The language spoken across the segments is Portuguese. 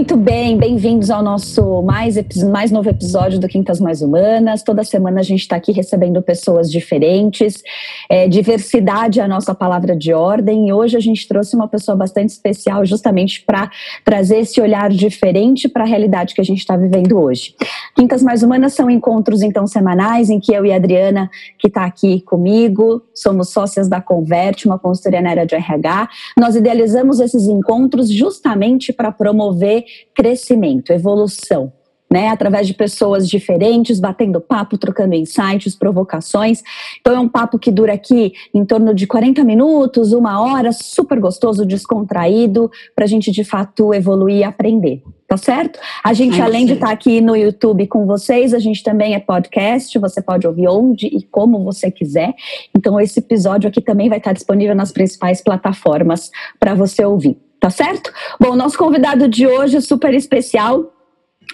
Muito bem, bem-vindos ao nosso mais, mais novo episódio do Quintas Mais Humanas. Toda semana a gente está aqui recebendo pessoas diferentes. É, diversidade é a nossa palavra de ordem e hoje a gente trouxe uma pessoa bastante especial justamente para trazer esse olhar diferente para a realidade que a gente está vivendo hoje. Quintas Mais Humanas são encontros então semanais em que eu e a Adriana, que está aqui comigo, somos sócias da Converte, uma consultoria na área de RH. Nós idealizamos esses encontros justamente para promover crescimento, evolução. Né, através de pessoas diferentes, batendo papo, trocando insights, provocações. Então é um papo que dura aqui em torno de 40 minutos, uma hora, super gostoso, descontraído, para a gente de fato evoluir e aprender. Tá certo? A gente, além de estar tá aqui no YouTube com vocês, a gente também é podcast, você pode ouvir onde e como você quiser. Então, esse episódio aqui também vai estar disponível nas principais plataformas para você ouvir tá certo? Bom, nosso convidado de hoje é super especial.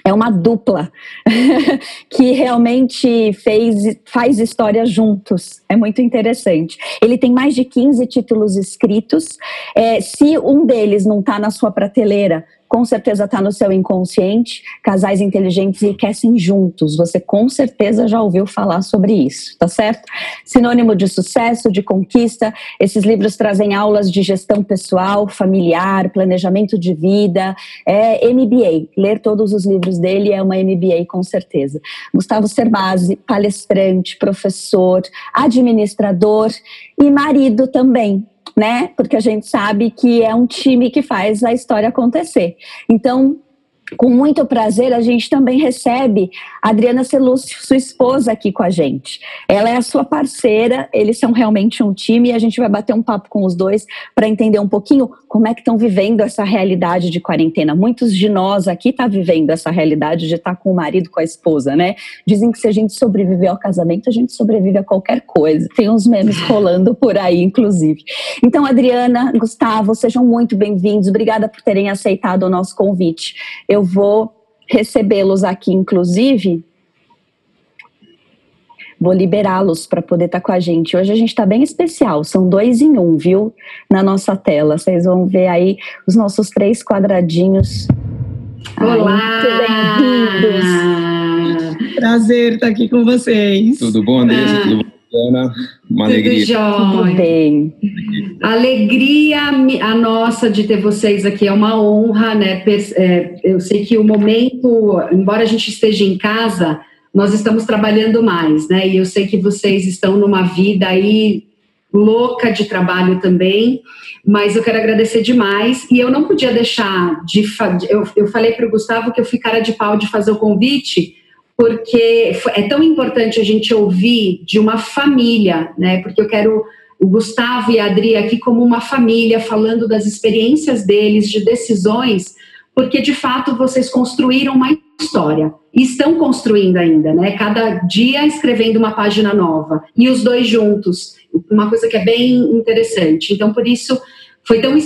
É uma dupla que realmente fez, faz história juntos. É muito interessante. Ele tem mais de 15 títulos escritos. É, se um deles não está na sua prateleira, com certeza está no seu inconsciente. Casais inteligentes enriquecem juntos. Você com certeza já ouviu falar sobre isso, tá certo? Sinônimo de sucesso, de conquista. Esses livros trazem aulas de gestão pessoal, familiar, planejamento de vida. É MBA. Ler todos os livros dele é uma MBA com certeza. Gustavo Cerbasi, palestrante, professor, administrador e marido também né? Porque a gente sabe que é um time que faz a história acontecer. Então, com muito prazer, a gente também recebe a Adriana Celúcio, sua esposa, aqui com a gente. Ela é a sua parceira, eles são realmente um time e a gente vai bater um papo com os dois para entender um pouquinho como é que estão vivendo essa realidade de quarentena. Muitos de nós aqui tá vivendo essa realidade de estar tá com o marido, com a esposa, né? Dizem que se a gente sobreviver ao casamento, a gente sobrevive a qualquer coisa. Tem uns memes rolando por aí, inclusive. Então, Adriana, Gustavo, sejam muito bem-vindos. Obrigada por terem aceitado o nosso convite. Eu eu vou recebê-los aqui, inclusive. Vou liberá-los para poder estar tá com a gente. Hoje a gente está bem especial, são dois em um, viu? Na nossa tela. Vocês vão ver aí os nossos três quadradinhos. Olá! muito bem-vindos! Prazer estar aqui com vocês. Tudo bom, Andressa? Ah. Tudo bom? Ana, uma Tudo alegria. Jóia. Tudo bem. Alegria a nossa de ter vocês aqui, é uma honra, né? É, eu sei que o momento, embora a gente esteja em casa, nós estamos trabalhando mais, né? E eu sei que vocês estão numa vida aí louca de trabalho também, mas eu quero agradecer demais. E eu não podia deixar de. Eu, eu falei para o Gustavo que eu ficara de pau de fazer o convite porque é tão importante a gente ouvir de uma família, né? Porque eu quero o Gustavo e a Adri aqui como uma família, falando das experiências deles, de decisões, porque de fato vocês construíram uma história e estão construindo ainda, né? Cada dia escrevendo uma página nova e os dois juntos, uma coisa que é bem interessante. Então, por isso foi tão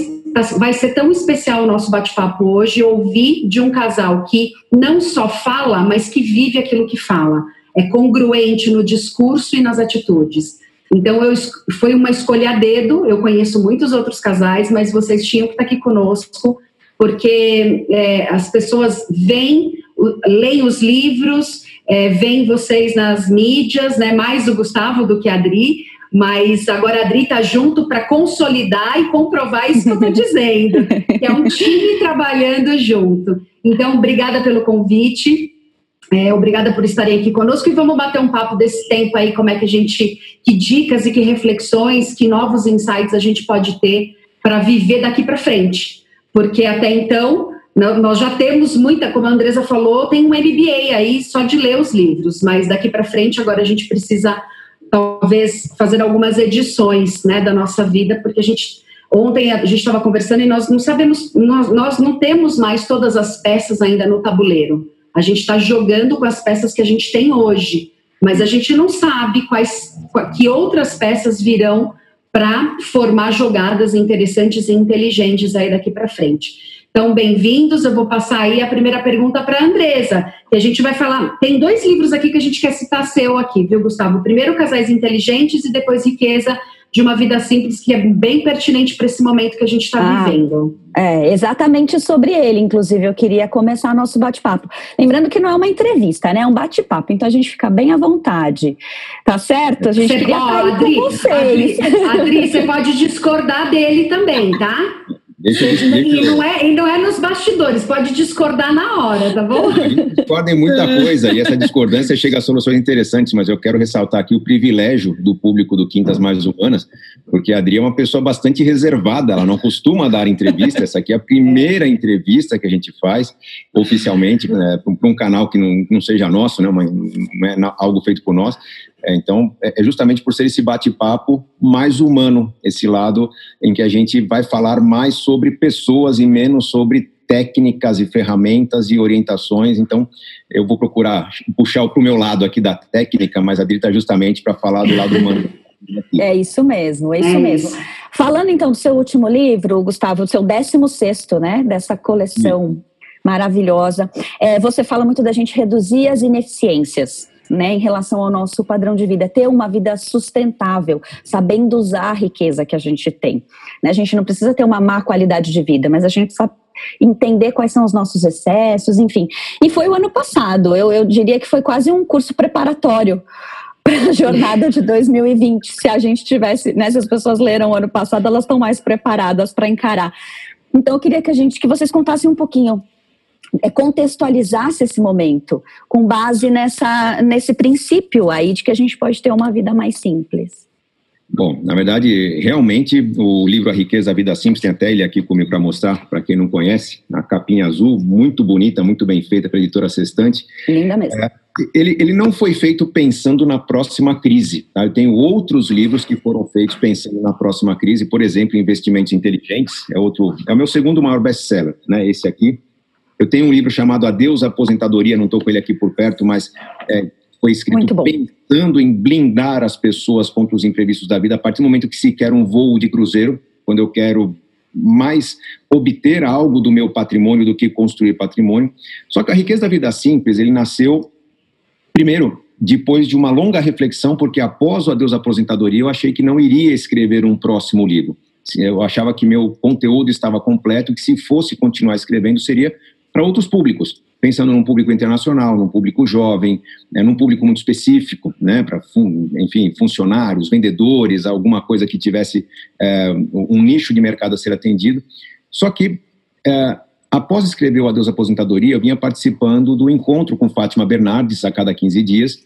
vai ser tão especial o nosso bate-papo hoje ouvir de um casal que não só fala, mas que vive aquilo que fala. É congruente no discurso e nas atitudes. Então, eu, foi uma escolha a dedo. Eu conheço muitos outros casais, mas vocês tinham que estar aqui conosco, porque é, as pessoas vêm, leem os livros, é, veem vocês nas mídias, né, mais o Gustavo do que a Adri, mas agora a Adri está junto para consolidar e comprovar isso que eu estou dizendo, que é um time trabalhando junto. Então, obrigada pelo convite. É, obrigada por estarem aqui conosco e vamos bater um papo desse tempo aí, como é que a gente, que dicas e que reflexões, que novos insights a gente pode ter para viver daqui para frente. Porque até então, nós já temos muita, como a Andresa falou, tem um MBA aí só de ler os livros, mas daqui para frente agora a gente precisa talvez fazer algumas edições né, da nossa vida, porque a gente ontem a gente estava conversando e nós não sabemos, nós, nós não temos mais todas as peças ainda no tabuleiro. A gente está jogando com as peças que a gente tem hoje, mas a gente não sabe quais que outras peças virão para formar jogadas interessantes e inteligentes aí daqui para frente. Então, bem-vindos. Eu vou passar aí a primeira pergunta para a Andresa, que a gente vai falar. Tem dois livros aqui que a gente quer citar seu aqui, viu, Gustavo? Primeiro, Casais Inteligentes e depois Riqueza de uma vida simples que é bem pertinente para esse momento que a gente está ah, vivendo. É, exatamente sobre ele, inclusive, eu queria começar nosso bate-papo. Lembrando que não é uma entrevista, né? É um bate-papo, então a gente fica bem à vontade. Tá certo? A gente você queria pode. Adri, Adri, você pode discordar dele também, tá? Deixa, deixa, e, não é, e não é nos bastidores, pode discordar na hora, tá bom? Discordem muita coisa e essa discordância chega a soluções interessantes, mas eu quero ressaltar aqui o privilégio do público do Quintas Mais Humanas, porque a Adri é uma pessoa bastante reservada, ela não costuma dar entrevista, essa aqui é a primeira entrevista que a gente faz oficialmente né, para um canal que não, não seja nosso, né, uma, não é algo feito por nós, é, então, é, é justamente por ser esse bate-papo mais humano, esse lado em que a gente vai falar mais sobre pessoas e menos sobre técnicas e ferramentas e orientações. Então, eu vou procurar puxar para o meu lado aqui da técnica, mas a Adri está justamente para falar do lado humano. É isso mesmo, é isso é mesmo. Isso. Falando então do seu último livro, Gustavo, do seu 16 né, dessa coleção Sim. maravilhosa, é, você fala muito da gente reduzir as ineficiências né, em relação ao nosso padrão de vida, ter uma vida sustentável, sabendo usar a riqueza que a gente tem. Né? A gente não precisa ter uma má qualidade de vida, mas a gente precisa entender quais são os nossos excessos, enfim. E foi o ano passado, eu, eu diria que foi quase um curso preparatório para a jornada de 2020. Se a gente tivesse, né, se as pessoas leram o ano passado, elas estão mais preparadas para encarar. Então eu queria que a gente, que vocês contassem um pouquinho é, contextualizasse esse momento com base nessa, nesse princípio aí de que a gente pode ter uma vida mais simples. Bom, na verdade, realmente o livro A Riqueza, a Vida Simples, tem até ele aqui comigo para mostrar, para quem não conhece, a capinha azul, muito bonita, muito bem feita pela editora Sextante. Linda mesmo. É, ele, ele não foi feito pensando na próxima crise. Tá? Eu tenho outros livros que foram feitos pensando na próxima crise, por exemplo, Investimentos Inteligentes, é outro, é o meu segundo maior best-seller, né, esse aqui. Eu tenho um livro chamado Adeus Aposentadoria, não estou com ele aqui por perto, mas é, foi escrito pensando em blindar as pessoas contra os imprevistos da vida a partir do momento que se quer um voo de cruzeiro, quando eu quero mais obter algo do meu patrimônio do que construir patrimônio. Só que a riqueza da vida simples, ele nasceu primeiro depois de uma longa reflexão, porque após o adeus aposentadoria, eu achei que não iria escrever um próximo livro. Eu achava que meu conteúdo estava completo, que se fosse continuar escrevendo seria para outros públicos, pensando num público internacional, num público jovem, né, num público muito específico, né, para, enfim, funcionários, vendedores, alguma coisa que tivesse é, um nicho de mercado a ser atendido. Só que, é, após escrever o Adeus Aposentadoria, eu vinha participando do encontro com Fátima Bernardes a cada 15 dias.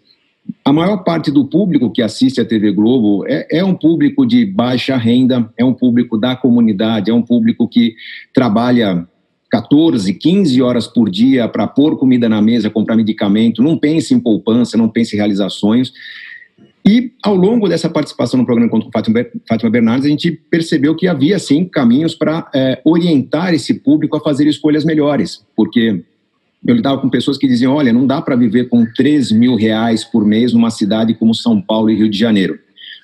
A maior parte do público que assiste a TV Globo é, é um público de baixa renda, é um público da comunidade, é um público que trabalha 14, 15 horas por dia para pôr comida na mesa, comprar medicamento, não pense em poupança, não pense em realizações. E ao longo dessa participação no programa Encontro com Fátima, Bernardes, a gente percebeu que havia sim caminhos para é, orientar esse público a fazer escolhas melhores, porque eu lidava com pessoas que diziam: olha, não dá para viver com 3 mil reais por mês numa cidade como São Paulo e Rio de Janeiro.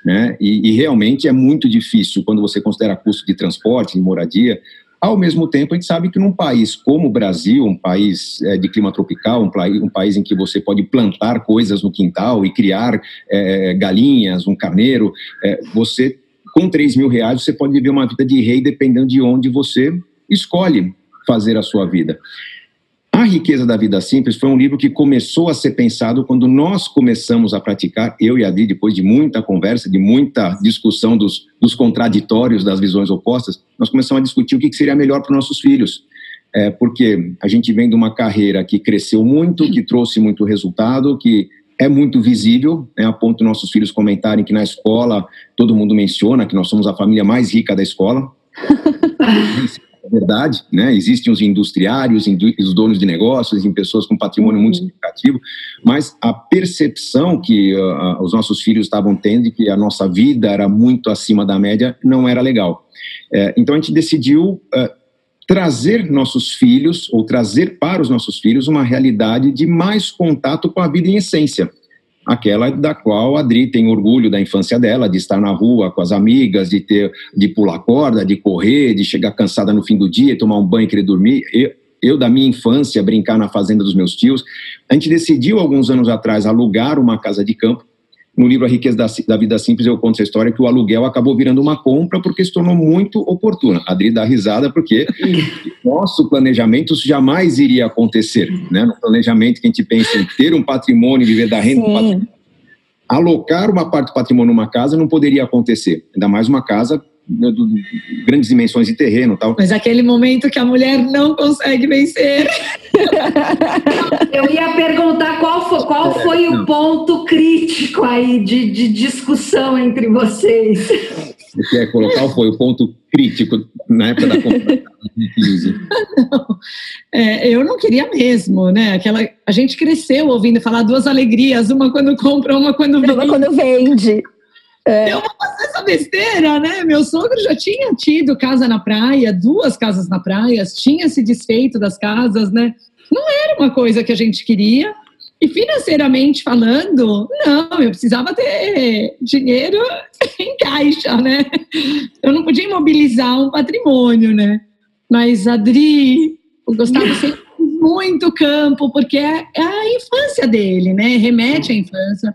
Né? E, e realmente é muito difícil quando você considera custo de transporte, de moradia, ao mesmo tempo, a gente sabe que num país como o Brasil, um país é, de clima tropical, um, um, país em que você pode plantar coisas no quintal e criar é, galinhas, um carneiro, é, você, com 3 mil reais, você pode viver uma vida de rei dependendo de onde você escolhe fazer a sua vida. A Riqueza da Vida Simples foi um livro que começou a ser pensado quando nós começamos a praticar, eu e a Adri, depois de muita conversa, de muita discussão dos, dos contraditórios, das visões opostas, nós começamos a discutir o que seria melhor para os nossos filhos. É, porque a gente vem de uma carreira que cresceu muito, que trouxe muito resultado, que é muito visível, né, a ponto nossos filhos comentarem que na escola todo mundo menciona que nós somos a família mais rica da escola. verdade, né? Existem os industriários, os donos de negócios, existem pessoas com patrimônio uhum. muito significativo, mas a percepção que uh, os nossos filhos estavam tendo de que a nossa vida era muito acima da média não era legal. É, então a gente decidiu uh, trazer nossos filhos, ou trazer para os nossos filhos, uma realidade de mais contato com a vida em essência aquela da qual a Adri tem orgulho da infância dela, de estar na rua com as amigas, de ter, de pular corda, de correr, de chegar cansada no fim do dia, tomar um banho e querer dormir. Eu, eu, da minha infância, brincar na fazenda dos meus tios. A gente decidiu, alguns anos atrás, alugar uma casa de campo. No livro A Riqueza da, da, Vida Simples eu conto essa história que o aluguel acabou virando uma compra porque se tornou muito oportuna. A Adri dá risada porque nosso planejamento isso jamais iria acontecer. Né? No planejamento que a gente pensa em ter um patrimônio, viver da renda, patrimônio, alocar uma parte do patrimônio numa casa não poderia acontecer. Ainda mais uma casa grandes dimensões de terreno tal. Mas aquele momento que a mulher não consegue vencer. Eu ia perguntar qual foi, qual é, foi o ponto crítico aí de, de discussão entre vocês. Você quer colocar qual foi o ponto crítico na época da compra é, eu não queria mesmo, né? Aquela, a gente cresceu ouvindo falar duas alegrias, uma quando compra, uma quando vende. Uma quando vende. É. Eu vou fazer essa besteira, né? Meu sogro já tinha tido casa na praia, duas casas na praia, tinha se desfeito das casas, né? Não era uma coisa que a gente queria. E financeiramente falando, não, eu precisava ter dinheiro em caixa, né? Eu não podia imobilizar um patrimônio, né? Mas, Adri, o Gustavo sempre muito campo, porque é, é a infância dele, né? Remete à infância.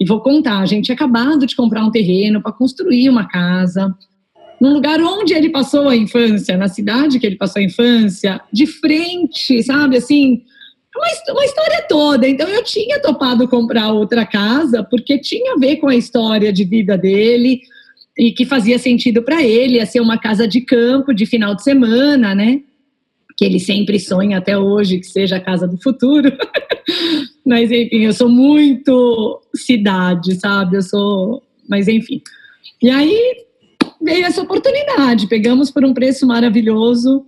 E vou contar, a gente tinha acabado de comprar um terreno para construir uma casa, num lugar onde ele passou a infância, na cidade que ele passou a infância, de frente, sabe, assim, uma, uma história toda. Então eu tinha topado comprar outra casa, porque tinha a ver com a história de vida dele, e que fazia sentido para ele, ia ser uma casa de campo, de final de semana, né? Que ele sempre sonha até hoje que seja a casa do futuro. Mas enfim, eu sou muito cidade, sabe? Eu sou. Mas enfim. E aí veio essa oportunidade, pegamos por um preço maravilhoso.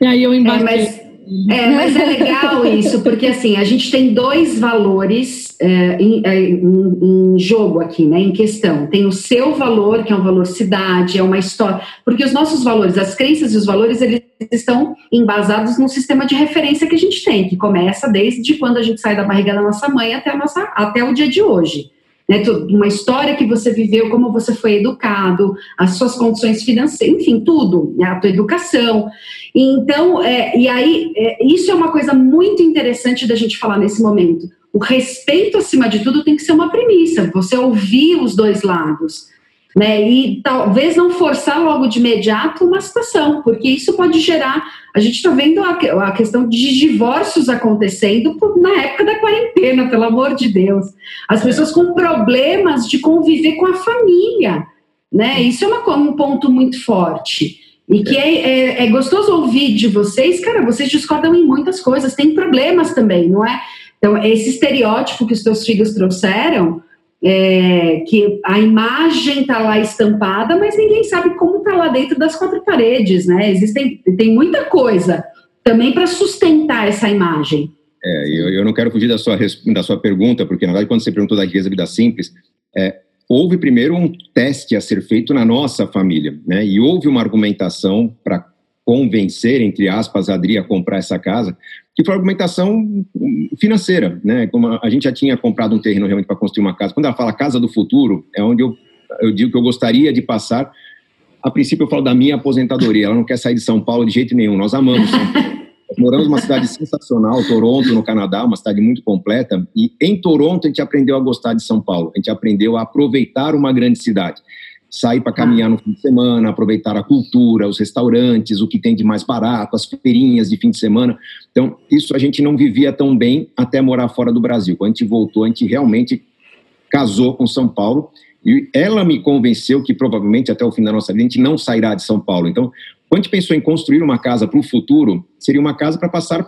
E aí eu embarquei. É, mas é, mas é legal isso, porque assim, a gente tem dois valores é, em, é, em, em, jogo aqui, né, em questão. Tem o seu valor, que é um valor cidade, é uma história, porque os nossos valores, as crenças e os valores, eles estão embasados no sistema de referência que a gente tem, que começa desde quando a gente sai da barriga da nossa mãe até, nossa, até o dia de hoje né, uma história que você viveu, como você foi educado, as suas condições financeiras, enfim, tudo, né, a tua educação. Então, é, e aí, é, isso é uma coisa muito interessante da gente falar nesse momento. O respeito, acima de tudo, tem que ser uma premissa, você ouvir os dois lados né? E talvez não forçar logo de imediato uma situação, porque isso pode gerar. A gente está vendo a, a, questão de divórcios acontecendo por, na época da quarentena, pelo amor de Deus. As pessoas com problemas de conviver com a família, né? Isso é uma, um ponto muito forte. E que é, é, é gostoso ouvir de vocês, cara, vocês discordam em muitas coisas, tem problemas também, não é? Então, esse estereótipo que os teus filhos trouxeram, é, que a imagem está lá estampada, mas ninguém sabe como está lá dentro das quatro paredes, né? Existem, tem muita coisa também para sustentar essa imagem. É, eu, eu, não quero fugir da sua, da sua pergunta, porque na verdade quando você perguntou da riqueza vida simples, é, houve primeiro um teste a ser feito na nossa família, né? E houve uma argumentação para convencer, entre aspas, a Adri a comprar essa casa, que foi argumentação financeira, né? Como a gente já tinha comprado um terreno realmente para construir uma casa. Quando ela fala casa do futuro, é onde eu, eu digo que eu gostaria de passar. A princípio, eu falo da minha aposentadoria. Ela não quer sair de São Paulo de jeito nenhum. Nós amamos São Paulo. Moramos numa cidade sensacional, Toronto, no Canadá, uma cidade muito completa. E em Toronto, a gente aprendeu a gostar de São Paulo. A gente aprendeu a aproveitar uma grande cidade sair para caminhar no fim de semana, aproveitar a cultura, os restaurantes, o que tem de mais barato, as feirinhas de fim de semana. Então, isso a gente não vivia tão bem até morar fora do Brasil. Quando a gente voltou, a gente realmente casou com São Paulo e ela me convenceu que provavelmente até o fim da nossa vida a gente não sairá de São Paulo. Então, quando a gente pensou em construir uma casa para o futuro, seria uma casa para passar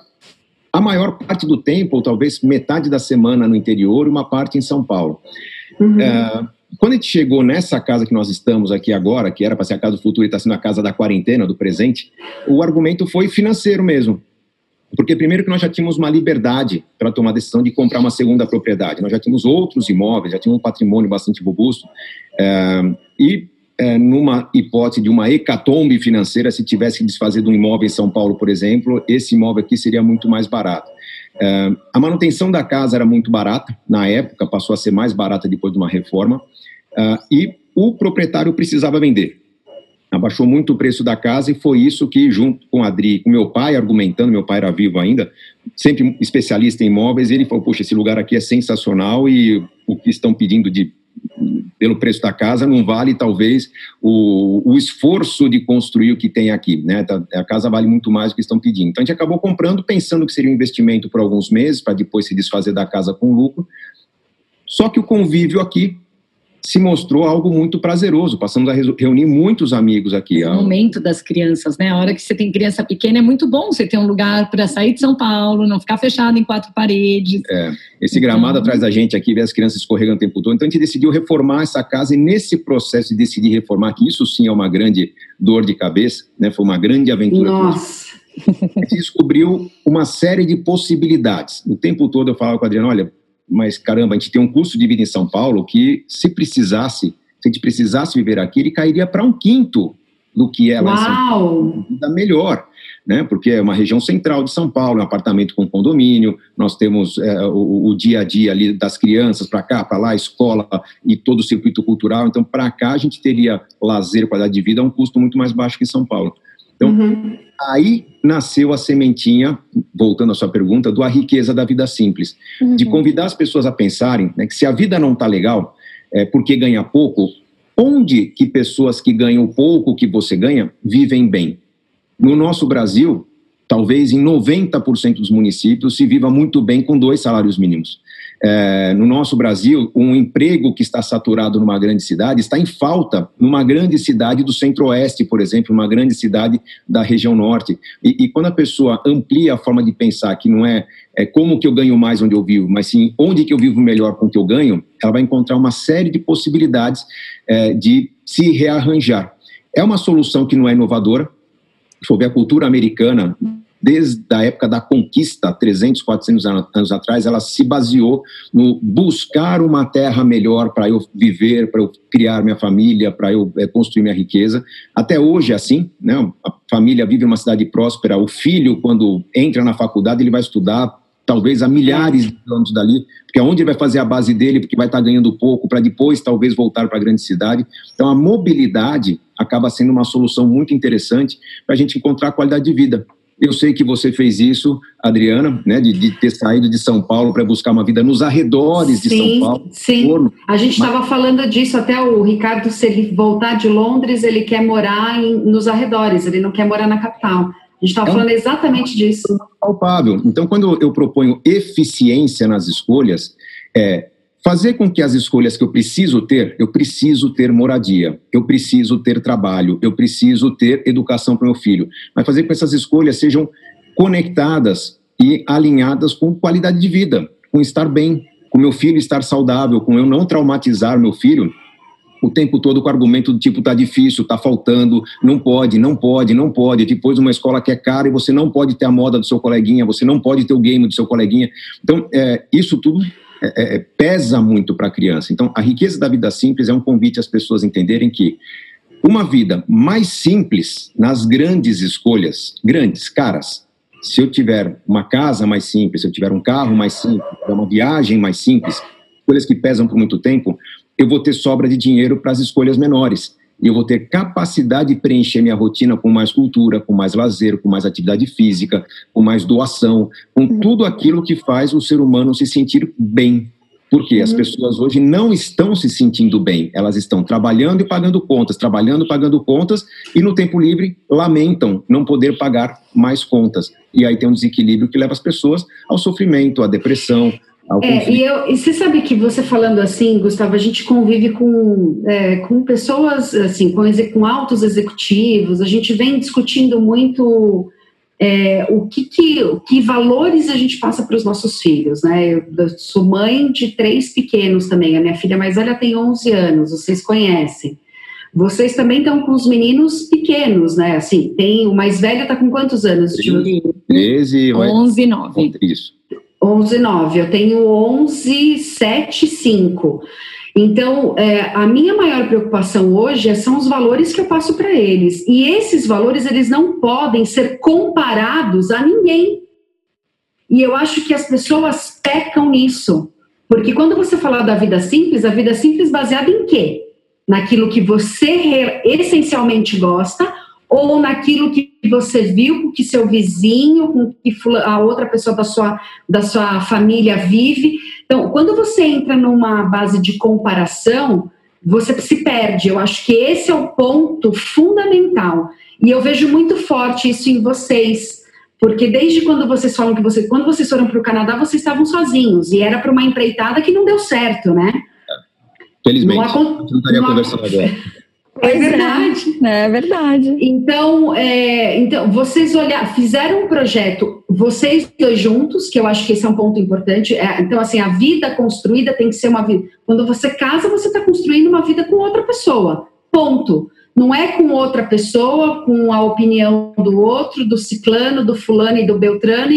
a maior parte do tempo, ou talvez metade da semana no interior, uma parte em São Paulo. Uhum. Uh, quando a gente chegou nessa casa que nós estamos aqui agora, que era para ser a casa do futuro e está sendo a casa da quarentena, do presente, o argumento foi financeiro mesmo. Porque, primeiro, que nós já tínhamos uma liberdade para tomar a decisão de comprar uma segunda propriedade. Nós já tínhamos outros imóveis, já tínhamos um patrimônio bastante robusto. É, e, é, numa hipótese de uma hecatombe financeira, se tivesse que desfazer de um imóvel em São Paulo, por exemplo, esse imóvel aqui seria muito mais barato. É, a manutenção da casa era muito barata, na época, passou a ser mais barata depois de uma reforma. Uh, e o proprietário precisava vender. Abaixou muito o preço da casa e foi isso que, junto com a Adri, com meu pai argumentando, meu pai era vivo ainda, sempre especialista em imóveis, ele falou: Poxa, esse lugar aqui é sensacional e o que estão pedindo de pelo preço da casa, não vale talvez o, o esforço de construir o que tem aqui, né? Tá, a casa vale muito mais do que estão pedindo. Então a gente acabou comprando pensando que seria um investimento por alguns meses, para depois se desfazer da casa com lucro. Só que o convívio aqui se mostrou algo muito prazeroso. Passamos a reunir muitos amigos aqui. O momento das crianças, né? A hora que você tem criança pequena é muito bom você ter um lugar para sair de São Paulo, não ficar fechado em quatro paredes. É, esse gramado então... atrás da gente aqui, ver as crianças escorregando o tempo todo. Então a gente decidiu reformar essa casa e nesse processo de decidir reformar, que isso sim é uma grande dor de cabeça, né? Foi uma grande aventura. Nossa! A gente descobriu uma série de possibilidades. O tempo todo eu falava com a Adriana, olha, mas caramba, a gente tem um custo de vida em São Paulo que, se precisasse, se a gente precisasse viver aqui, ele cairia para um quinto do que é lá Uau. em São Paulo. Vida melhor, né? Porque é uma região central de São Paulo, é um apartamento com condomínio, nós temos é, o, o, dia a dia ali das crianças para cá, para lá, escola e todo o circuito cultural. Então, para cá a gente teria lazer, qualidade de vida a um custo muito mais baixo que em São Paulo. Então, uhum. Aí nasceu a sementinha, voltando à sua pergunta, do A Riqueza da Vida Simples, uhum. de convidar as pessoas a pensarem né, que se a vida não está legal, é, porque ganha pouco, onde que pessoas que ganham pouco que você ganha vivem bem? No nosso Brasil, talvez em 90% dos municípios se viva muito bem com dois salários mínimos. É, no nosso Brasil, um emprego que está saturado numa grande cidade está em falta numa grande cidade do centro-oeste, por exemplo, uma grande cidade da região norte. E, e, quando a pessoa amplia a forma de pensar, que não é, é como que eu ganho mais onde eu vivo, mas sim onde que eu vivo melhor com o que eu ganho, ela vai encontrar uma série de possibilidades é, de se rearranjar. É uma solução que não é inovadora. Ver a cultura americana, desde a época da conquista, 300, 400 anos atrás, ela se baseou no buscar uma terra melhor para eu viver, para eu criar minha família, para eu é, construir minha riqueza. Até hoje é assim, né? A família vive uma cidade próspera, o filho, quando entra na faculdade, ele vai estudar talvez a milhares de quilômetros dali, porque é onde ele vai fazer a base dele, porque vai estar ganhando pouco, para depois talvez voltar para a grande cidade. Então a mobilidade acaba sendo uma solução muito interessante para a gente encontrar qualidade de vida. Eu sei que você fez isso, Adriana, né, de, de ter saído de São Paulo para buscar uma vida nos arredores sim, de São Paulo. Sim, Forno. a gente estava Mas... falando disso até o Ricardo, se ele voltar de Londres, ele quer morar em, nos arredores, ele não quer morar na capital. A gente estava é falando exatamente disso. Palpável. Então, quando eu proponho eficiência nas escolhas, é, fazer com que as escolhas que eu preciso ter, eu preciso ter moradia, eu preciso ter trabalho, eu preciso ter educação para meu filho, mas fazer com que essas escolhas sejam conectadas e alinhadas com qualidade de vida, com estar bem, com meu filho estar saudável, com eu não traumatizar meu filho o tempo todo com argumento do tipo tá difícil, tá faltando, não pode, não pode, não pode. Depois uma escola que é cara e você não pode ter a moda do seu coleguinha, você não pode ter o game do seu coleguinha. Então, é, isso tudo é, é, é, pesa muito para a criança. Então, a riqueza da vida simples é um convite às pessoas entenderem que uma vida mais simples nas grandes escolhas, grandes, caras, se eu tiver uma casa mais simples, se eu tiver um carro mais simples, uma viagem mais simples, escolhas que pesam por muito tempo, eu vou ter sobra de dinheiro para as escolhas menores e eu vou ter capacidade de preencher minha rotina com mais cultura, com mais lazer, com mais atividade física, com mais doação, com uhum. tudo aquilo que faz o ser humano se sentir bem. Porque as uhum. pessoas hoje não estão se sentindo bem, elas estão trabalhando e pagando contas, trabalhando e pagando contas, e no tempo livre lamentam não poder pagar mais contas. E aí tem um desequilíbrio que leva as pessoas ao sofrimento, à depressão, é, e, eu, e você sabe que você falando assim, Gustavo, a gente convive com, é, com pessoas, assim, com, com altos executivos, a gente vem discutindo muito é, o que, que, que valores a gente passa para os nossos filhos, né? Eu sou mãe de três pequenos também, a minha filha mais velha tem 11 anos, vocês conhecem. Vocês também estão com os meninos pequenos, né? Assim, tem o mais velho está com quantos anos? 13, 11, 9. Isso. 11, 9. Eu tenho 11, 7, 5. Então, é, a minha maior preocupação hoje é, são os valores que eu passo para eles. E esses valores, eles não podem ser comparados a ninguém. E eu acho que as pessoas pecam nisso. Porque quando você fala da vida simples, a vida simples baseada em quê? Naquilo que você essencialmente gosta ou naquilo que você viu que seu vizinho, com que a outra pessoa da sua, da sua família vive. Então, quando você entra numa base de comparação, você se perde. Eu acho que esse é o ponto fundamental. E eu vejo muito forte isso em vocês. Porque desde quando vocês falam que vocês, quando vocês foram para o Canadá, vocês estavam sozinhos e era para uma empreitada que não deu certo, né? Felizmente. Não, não estaria conversando agora. É, é verdade. É verdade. Então, é, então vocês olhar, fizeram um projeto, vocês dois juntos, que eu acho que esse é um ponto importante. É, então, assim, a vida construída tem que ser uma vida. Quando você casa, você está construindo uma vida com outra pessoa. Ponto. Não é com outra pessoa, com a opinião do outro, do ciclano, do fulano e do beltrano.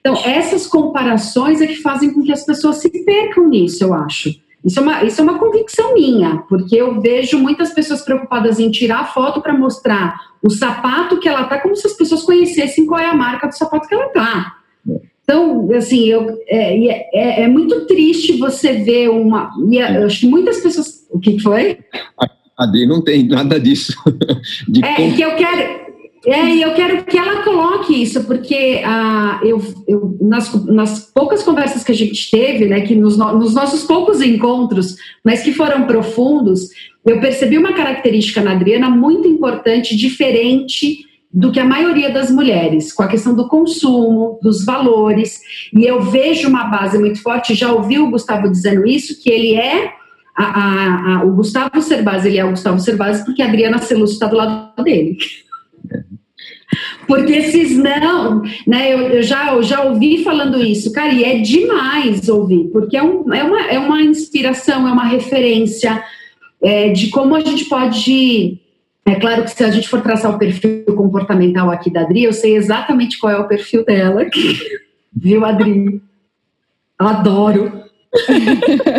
Então, essas comparações é que fazem com que as pessoas se percam nisso, eu acho. Isso é, uma, isso é uma convicção minha, porque eu vejo muitas pessoas preocupadas em tirar a foto para mostrar o sapato que ela tá, como se as pessoas conhecessem qual é a marca do sapato que ela tá. Então, assim, eu, é, é, é muito triste você ver uma. Eu acho que muitas pessoas. O que foi? A Adri não tem nada disso. De é, que eu quero. É, e eu quero que ela coloque isso, porque ah, eu, eu nas, nas, poucas conversas que a gente teve, né, que nos, nos, nossos poucos encontros, mas que foram profundos, eu percebi uma característica na Adriana muito importante, diferente do que a maioria das mulheres, com a questão do consumo, dos valores, e eu vejo uma base muito forte, já ouvi o Gustavo dizendo isso, que ele é a, a, a, o Gustavo Cerbasi, ele é o Gustavo Cerbasi porque a Adriana Celúcio está do lado dele. Porque esses não, né? Eu, eu, já, eu já ouvi falando isso, cara, e é demais ouvir, porque é, um, é, uma, é uma inspiração, é uma referência é, de como a gente pode. É claro que se a gente for traçar o perfil comportamental aqui da Adri, eu sei exatamente qual é o perfil dela, viu, Adri? Adoro.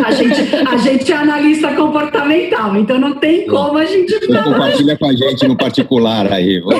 A, gente, a gente é analista comportamental, então não tem como a gente ficar. Compartilha com a gente no particular aí.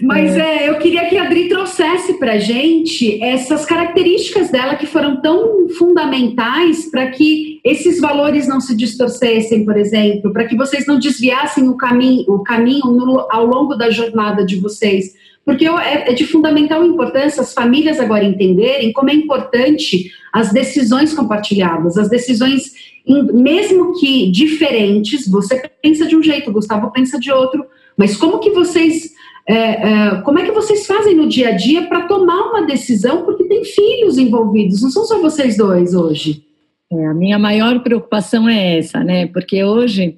Mas é, eu queria que a Adri trouxesse para gente essas características dela que foram tão fundamentais para que esses valores não se distorcessem, por exemplo, para que vocês não desviassem o caminho, o caminho no, ao longo da jornada de vocês porque é, é de fundamental importância as famílias agora entenderem como é importante as decisões compartilhadas, as decisões, mesmo que diferentes, você pensa de um jeito, Gustavo pensa de outro, mas como que vocês, é, é, como é que vocês fazem no dia a dia para tomar uma decisão, porque tem filhos envolvidos, não são só vocês dois hoje. É, a minha maior preocupação é essa, né? Porque hoje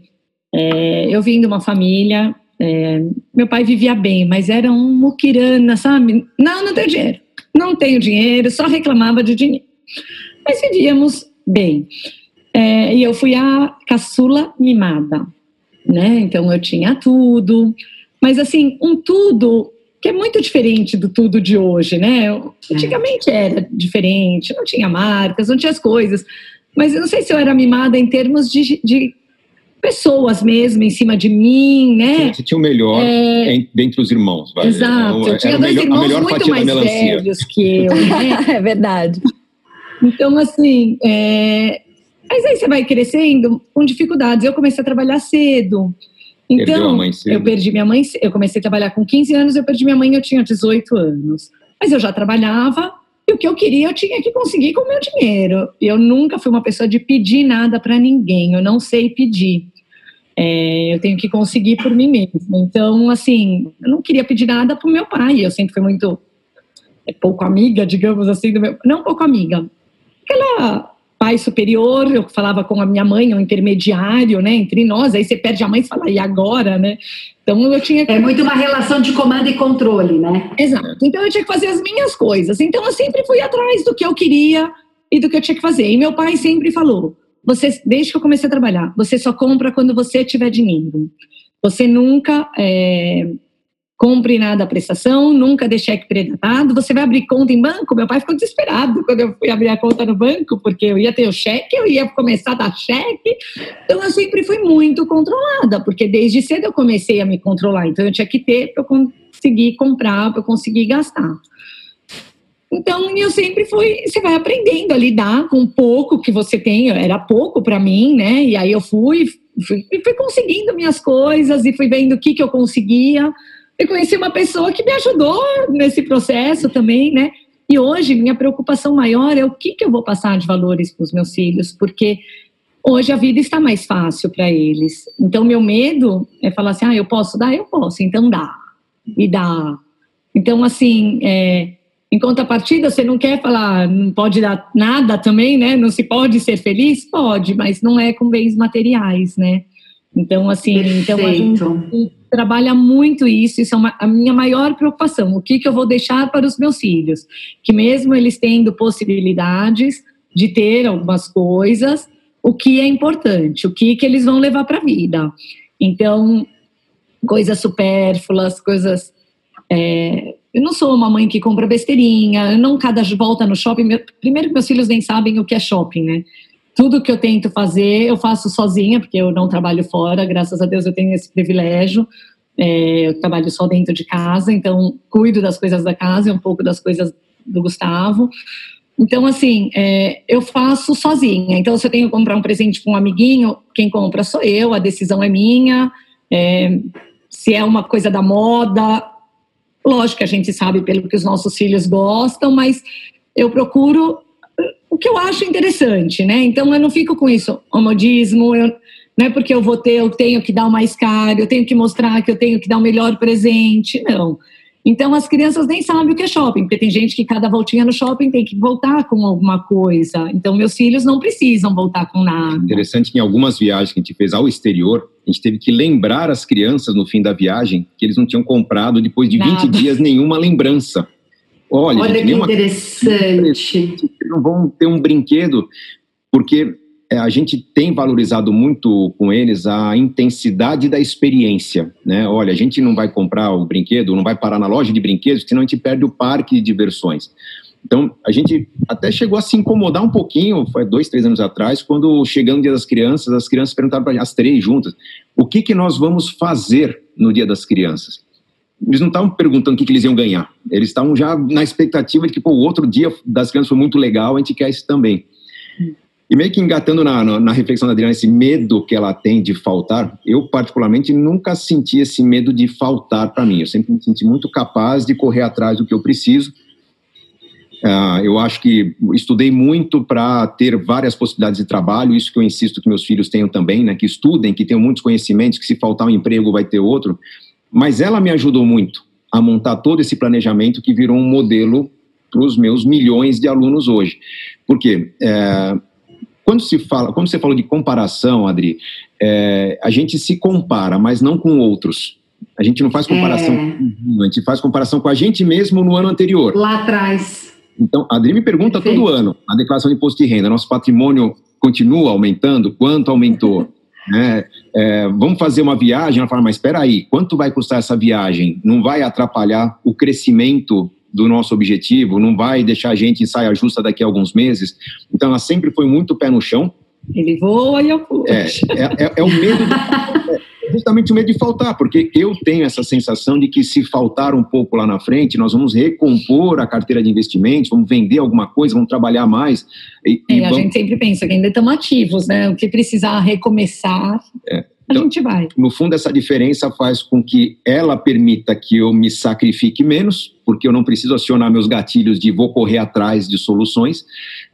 é, eu vim de uma família é, meu pai vivia bem, mas era um muquirana, sabe? Não, não tenho dinheiro. Não tenho dinheiro, só reclamava de dinheiro. Mas vivíamos bem. É, e eu fui a caçula mimada, né? Então eu tinha tudo, mas assim, um tudo que é muito diferente do tudo de hoje, né? Antigamente era diferente, não tinha marcas, não tinha as coisas. Mas eu não sei se eu era mimada em termos de, de pessoas mesmo em cima de mim, né? Você tinha o melhor é... dentre os irmãos. Vai. Exato. Eu tinha dois melhor, irmãos muito mais velhos que eu, né? é verdade. Então, assim, é... mas aí você vai crescendo com dificuldades. Eu comecei a trabalhar cedo. Então, eu perdi minha mãe, eu comecei a trabalhar com 15 anos, eu perdi minha mãe, eu tinha 18 anos. Mas eu já trabalhava e o que eu queria eu tinha que conseguir com o meu dinheiro. Eu nunca fui uma pessoa de pedir nada para ninguém, eu não sei pedir. É, eu tenho que conseguir por mim mesma. Então, assim, eu não queria pedir nada para o meu pai. Eu sempre fui muito é, pouco amiga, digamos assim, do meu, não pouco amiga. Aquela pai superior, eu falava com a minha mãe, um intermediário, né, entre nós. Aí você perde a mãe e fala, e agora, né? Então eu tinha que... É muito uma relação de comando e controle, né? Exato. Então eu tinha que fazer as minhas coisas. Então eu sempre fui atrás do que eu queria e do que eu tinha que fazer. E meu pai sempre falou: você, desde que eu comecei a trabalhar, você só compra quando você tiver dinheiro. Você nunca é, compre nada à prestação, nunca dê cheque predatado. Você vai abrir conta em banco? Meu pai ficou desesperado quando eu fui abrir a conta no banco, porque eu ia ter o cheque, eu ia começar a dar cheque. Então eu sempre fui muito controlada, porque desde cedo eu comecei a me controlar. Então eu tinha que ter para eu conseguir comprar, para eu conseguir gastar. Então, eu sempre fui, você vai aprendendo a lidar com o pouco que você tem, era pouco para mim, né? E aí eu fui, fui, fui conseguindo minhas coisas e fui vendo o que, que eu conseguia. Eu conheci uma pessoa que me ajudou nesse processo também, né? E hoje, minha preocupação maior é o que, que eu vou passar de valores para os meus filhos, porque hoje a vida está mais fácil para eles. Então, meu medo é falar assim: ah, eu posso dar? Eu posso, então dá, me dá. Então, assim, é, em contrapartida, você não quer falar, não pode dar nada também, né? Não se pode ser feliz? Pode, mas não é com bens materiais, né? Então, assim, então a gente trabalha muito isso, isso é uma, a minha maior preocupação. O que, que eu vou deixar para os meus filhos? Que mesmo eles tendo possibilidades de ter algumas coisas, o que é importante, o que, que eles vão levar para a vida. Então, coisas supérfluas, coisas é, eu não sou uma mãe que compra besteirinha, eu não cada volta no shopping. Meu, primeiro que meus filhos nem sabem o que é shopping, né? Tudo que eu tento fazer, eu faço sozinha, porque eu não trabalho fora, graças a Deus eu tenho esse privilégio. É, eu trabalho só dentro de casa, então cuido das coisas da casa e um pouco das coisas do Gustavo. Então, assim, é, eu faço sozinha. Então, se eu tenho que comprar um presente para um amiguinho, quem compra sou eu, a decisão é minha. É, se é uma coisa da moda, Lógico que a gente sabe pelo que os nossos filhos gostam, mas eu procuro o que eu acho interessante, né? Então eu não fico com isso, o modismo, eu, não é porque eu vou ter, eu tenho que dar o mais caro, eu tenho que mostrar que eu tenho que dar o melhor presente, não. Então as crianças nem sabem o que é shopping, porque tem gente que cada voltinha no shopping tem que voltar com alguma coisa. Então meus filhos não precisam voltar com nada. Interessante que em algumas viagens que a gente fez ao exterior, a gente teve que lembrar as crianças no fim da viagem que eles não tinham comprado depois de nada. 20 dias nenhuma lembrança. Olha, Olha gente, que interessante. Não vão ter um brinquedo, porque é, a gente tem valorizado muito com eles a intensidade da experiência, né? Olha, a gente não vai comprar o brinquedo, não vai parar na loja de brinquedos, senão a gente perde o parque de diversões. Então, a gente até chegou a se incomodar um pouquinho, foi dois, três anos atrás, quando chegando o Dia das Crianças, as crianças perguntaram para as três juntas, o que, que nós vamos fazer no Dia das Crianças? Eles não estavam perguntando o que, que eles iam ganhar, eles estavam já na expectativa de que, pô, o outro Dia das Crianças foi muito legal, a gente quer isso também. E meio que engatando na, na, reflexão da Adriana, esse medo que ela tem de faltar, eu particularmente nunca senti esse medo de faltar para mim. Eu sempre me senti muito capaz de correr atrás do que eu preciso. Uh, eu acho que estudei muito para ter várias possibilidades de trabalho, isso que eu insisto que meus filhos tenham também, né, que estudem, que tenham muitos conhecimentos, que se faltar um emprego vai ter outro. Mas ela me ajudou muito a montar todo esse planejamento que virou um modelo para os meus milhões de alunos hoje. Por quê? É, quando se fala, quando você falou de comparação, Adri, é, a gente se compara, mas não com outros. A gente não faz comparação, é. a gente faz comparação com a gente mesmo no ano anterior. Lá atrás. Então, a Adri me pergunta Perfeito. todo ano, na declaração de imposto de renda, nosso patrimônio continua aumentando? Quanto aumentou? É, é, vamos fazer uma viagem, ela fala, mas espera aí, quanto vai custar essa viagem? Não vai atrapalhar o crescimento do nosso objetivo, não vai deixar a gente em saia justa daqui a alguns meses. Então, ela sempre foi muito pé no chão. Ele voa e eu puxo. É, é, é, é o medo, de, é justamente o medo de faltar, porque eu tenho essa sensação de que se faltar um pouco lá na frente, nós vamos recompor a carteira de investimentos, vamos vender alguma coisa, vamos trabalhar mais. E, e é, vamos... A gente sempre pensa que ainda estamos ativos, né? O que precisar recomeçar. É então, a gente vai. No fundo, essa diferença faz com que ela permita que eu me sacrifique menos, porque eu não preciso acionar meus gatilhos de vou correr atrás de soluções.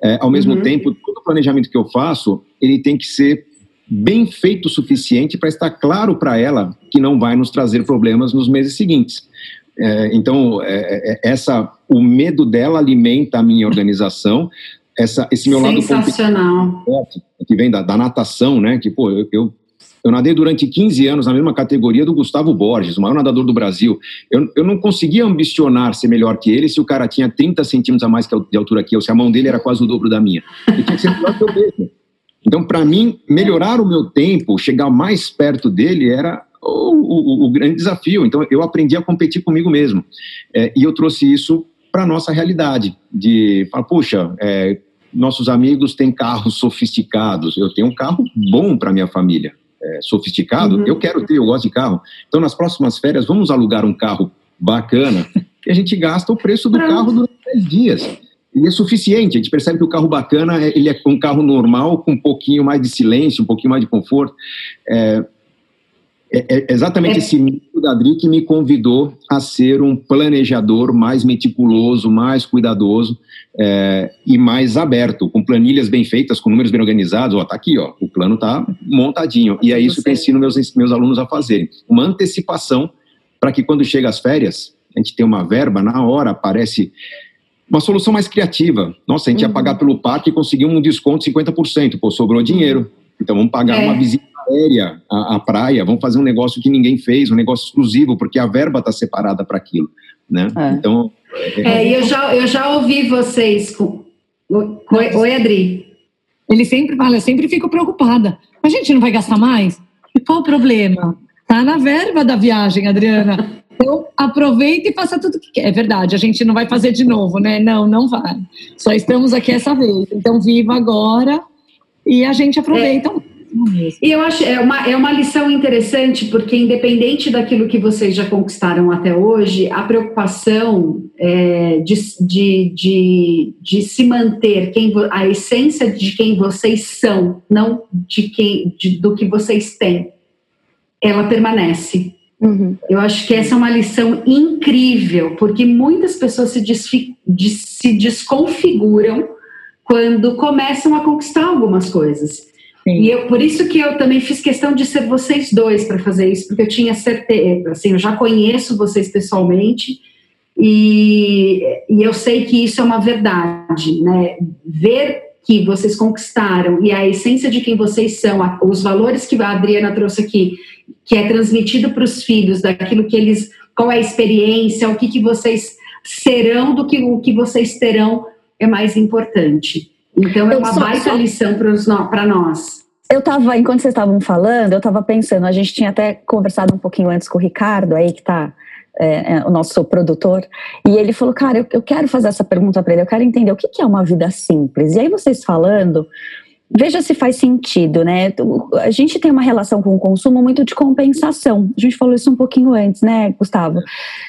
É, ao mesmo uhum. tempo, todo o planejamento que eu faço, ele tem que ser bem feito o suficiente para estar claro para ela que não vai nos trazer problemas nos meses seguintes. É, então, é, é essa, o medo dela alimenta a minha organização. Essa, esse meu lado Sensacional. que vem da, da, natação, né? Que pô, eu, eu eu nadei durante 15 anos na mesma categoria do Gustavo Borges, o maior nadador do Brasil. Eu, eu não conseguia ambicionar ser melhor que ele se o cara tinha 30 centímetros a mais de altura que eu, se a mão dele era quase o dobro da minha. Tinha que ser melhor que eu mesmo. Então, para mim, melhorar o meu tempo, chegar mais perto dele, era o, o, o grande desafio. Então, eu aprendi a competir comigo mesmo. É, e eu trouxe isso para nossa realidade, de falar, puxa, é, nossos amigos têm carros sofisticados, eu tenho um carro bom para minha família é, sofisticado, uhum. eu quero ter, eu gosto de carro. Então, nas próximas férias, vamos alugar um carro bacana e a gente gasta o preço do carro durante 10 dias. E é suficiente, a gente percebe que o carro bacana é, ele é um carro normal, com um pouquinho mais de silêncio, um pouquinho mais de conforto. É, É, é exatamente é. esse mito da Adri que me convidou a ser um planejador mais meticuloso, mais cuidadoso é, e mais aberto, com planilhas bem feitas, com números bem organizados. Ó, tá aqui, ó, o plano tá montadinho. E é isso que eu ensino meus, meus alunos a fazerem. Uma antecipação para que quando chega as férias, a gente tem uma verba, na hora aparece uma solução mais criativa. Nossa, a gente uhum. ia pagar pelo parque e conseguiu um desconto de 50%. Pô, sobrou dinheiro. Então vamos pagar é. uma visita aérea à, à, praia, vamos fazer um negócio que ninguém fez, um negócio exclusivo, porque a verba está separada para aquilo, né? É. Então... É, eu, já, eu já ouvi vocês... Com... Oi, oi, Adri. Ele sempre fala, eu sempre fico preocupada. A gente não vai gastar mais? E qual o problema? Tá na verba da viagem, Adriana. Então, aproveita e faça tudo o que quer. É verdade, a gente não vai fazer de novo, né? Não, não vai. Só estamos aqui essa vez. Então, viva agora e a gente aproveita. É. E eu acho é uma, é uma lição interessante, porque independente daquilo que vocês já conquistaram até hoje, a preocupação é, de, de, de, de, se manter quem, a essência de quem vocês são, não de quem, de, do que vocês têm, ela permanece. Uhum. Eu acho que essa é uma lição incrível, porque muitas pessoas se, desfi, de, se desconfiguram quando começam a conquistar algumas coisas. Sim. E eu, por isso que eu também fiz questão de ser vocês dois para fazer isso, porque eu tinha certeza, assim, eu já conheço vocês pessoalmente e, e eu sei que isso é uma verdade, né? Ver que vocês conquistaram e a essência de quem vocês são, os valores que a Adriana trouxe aqui, que é transmitido para os filhos, daquilo que eles, qual é a experiência, o que, que vocês serão do que o que vocês terão é mais importante. Então, é uma só, baita só... lição para nós. Eu estava, enquanto vocês estavam falando, eu estava pensando, a gente tinha até conversado um pouquinho antes com o Ricardo, aí que está é, é, o nosso produtor, e ele falou, cara, eu, eu quero fazer essa pergunta para ele, eu quero entender o que, que é uma vida simples. E aí vocês falando, Veja se faz sentido, né? A gente tem uma relação com o consumo muito de compensação. A gente falou isso um pouquinho antes, né, Gustavo?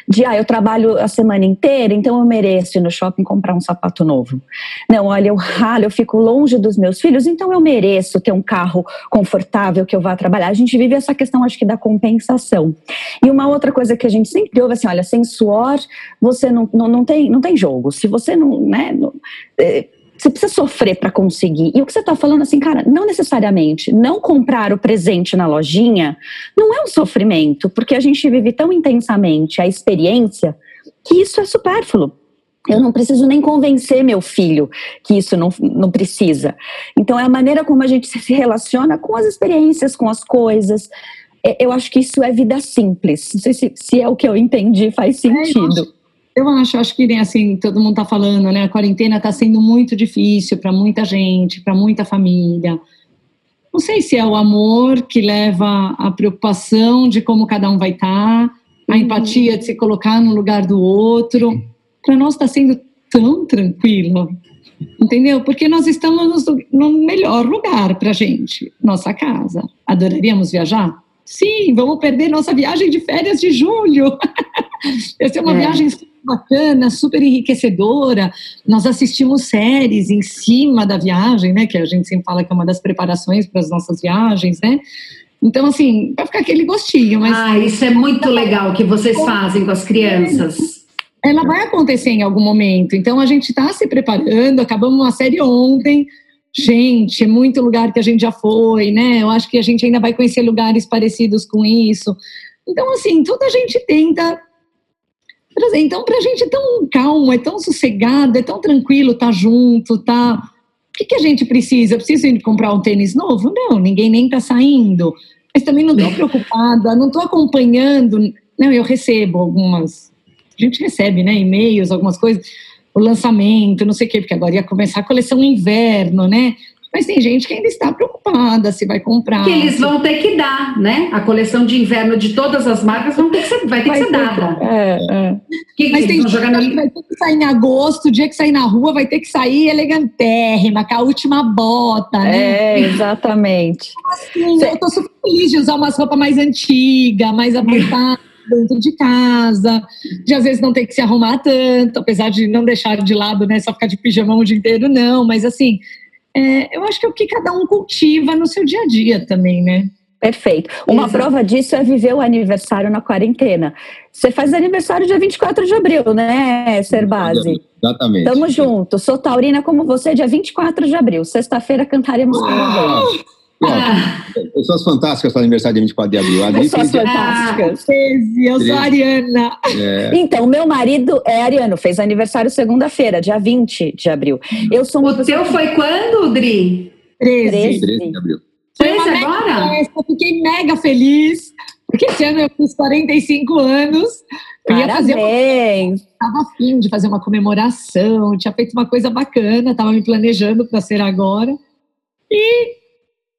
De, ah, eu trabalho a semana inteira, então eu mereço ir no shopping comprar um sapato novo. Não, olha, eu ralo, eu fico longe dos meus filhos, então eu mereço ter um carro confortável que eu vá trabalhar. A gente vive essa questão, acho que, da compensação. E uma outra coisa que a gente sempre ouve, assim, olha, sem suor, você não, não, não, tem, não tem jogo. Se você não, né, não, é, você precisa sofrer para conseguir. E o que você está falando assim, cara, não necessariamente. Não comprar o presente na lojinha não é um sofrimento, porque a gente vive tão intensamente a experiência que isso é supérfluo. Eu não preciso nem convencer meu filho que isso não, não precisa. Então, é a maneira como a gente se relaciona com as experiências, com as coisas. É, eu acho que isso é vida simples. Não sei se, se é o que eu entendi, faz é, sentido. É, eu acho, acho que assim, todo mundo está falando, né? A quarentena está sendo muito difícil para muita gente, para muita família. Não sei se é o amor que leva a preocupação de como cada um vai estar, tá, a uhum. empatia de se colocar no lugar do outro. Para nós está sendo tão tranquilo, entendeu? Porque nós estamos no melhor lugar para gente, nossa casa. Adoraríamos viajar? Sim, vamos perder nossa viagem de férias de julho. Essa é uma é. viagem bacana, super enriquecedora. Nós assistimos séries em cima da viagem, né? Que a gente sempre fala que é uma das preparações para as nossas viagens, né? Então, assim, vai ficar aquele gostinho. Mas... Ah, isso é muito legal que vocês fazem com as crianças. Ela vai acontecer em algum momento. Então, a gente está se preparando. Acabamos uma série ontem. Gente, é muito lugar que a gente já foi, né? Eu acho que a gente ainda vai conhecer lugares parecidos com isso. Então, assim, tudo a gente tenta. Então, para a gente é tão calmo, é tão sossegado, é tão tranquilo estar tá junto, tá? O que, que a gente precisa? Precisa ir comprar um tênis novo? Não, ninguém nem está saindo. Mas também não estou preocupada, não estou acompanhando. Não, eu recebo algumas. A gente recebe, né? E-mails, algumas coisas. O lançamento, não sei o quê, porque agora ia começar a coleção inverno, né? Mas tem gente que ainda está preocupada se vai comprar. Que eles vão ter que dar, né? A coleção de inverno de todas as marcas vão ter que ser, vai ter vai que ser dada. É, é. Que, Mas tem gente que vai ter que sair em agosto, o dia que sair na rua vai ter que sair elegantérrima, com a última bota, né? É, exatamente. Assim, Cê... Eu tô super feliz de usar umas roupas mais antigas, mais apertadas dentro de casa, de às vezes não ter que se arrumar tanto, apesar de não deixar de lado, né, só ficar de pijamão o dia inteiro, não, mas assim, é, eu acho que é o que cada um cultiva no seu dia a dia também, né? Perfeito. Uma Exato. prova disso é viver o aniversário na quarentena. Você faz aniversário dia 24 de abril, né, Serbase? Exatamente. Tamo junto. Sou taurina como você, dia 24 de abril. Sexta-feira cantaremos com Ah. Pessoas fantásticas para aniversário dia 24 de abril. A pessoas fantásticas. Ah, eu sou a Ariana. É. Então, meu marido é ariano, fez aniversário segunda-feira, dia 20 de abril. Eu sou o teu foi quando, Dri? 13. 13. 13 de abril. Fez agora? Festa, fiquei mega feliz, porque esse ano eu fiz 45 anos. Eu ia fazer uma... Estava afim de fazer uma comemoração, tinha feito uma coisa bacana, estava me planejando para ser agora. E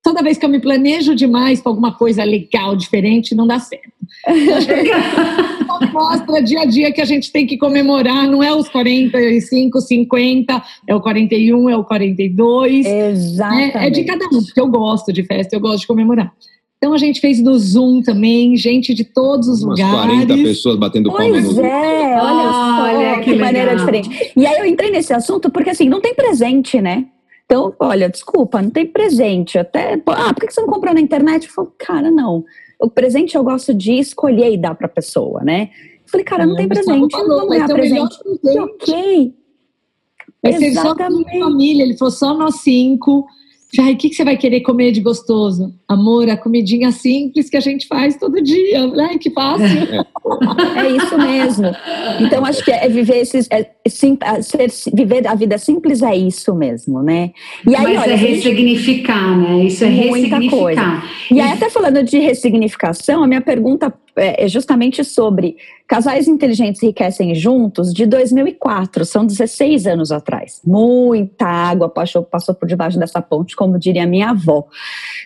toda vez que eu me planejo demais para alguma coisa legal, diferente, não dá certo. mostra dia a dia que a gente tem que comemorar, não é os 45, 50, é o 41, é o 42. Exatamente. Né? É de cada um, porque eu gosto de festa, eu gosto de comemorar. Então a gente fez no Zoom também, gente de todos os Umas lugares. 40 pessoas batendo palma no Zoom. é, olha só, olha que, que maneira diferente. E aí eu entrei nesse assunto porque assim, não tem presente, né? Então, olha, desculpa, não tem presente. Até, ah, por que você não comprou na internet? Eu falo, cara, não. O presente eu gosto de escolher e dar para a pessoa, né? Eu falei, cara, não, tem presente, não vamos dar presente. presente. Ok. Vai ser só família, ele falou só nós cinco. Ai, o que, que você vai querer comer de gostoso? Amor, a comidinha simples que a gente faz todo dia. Ai, que fácil. É isso mesmo. Então, acho que é viver esses. É, sim, ser, viver a vida simples é isso mesmo, né? E aí, Mas olha, é ressignificar, né? Isso é muita ressignificar. Coisa. E aí, até falando de ressignificação, a minha pergunta é, é justamente sobre Casais Inteligentes Enriquecem Juntos, de 2004, são 16 anos atrás. Muita água passou, passou por debaixo dessa ponte, como diria minha avó.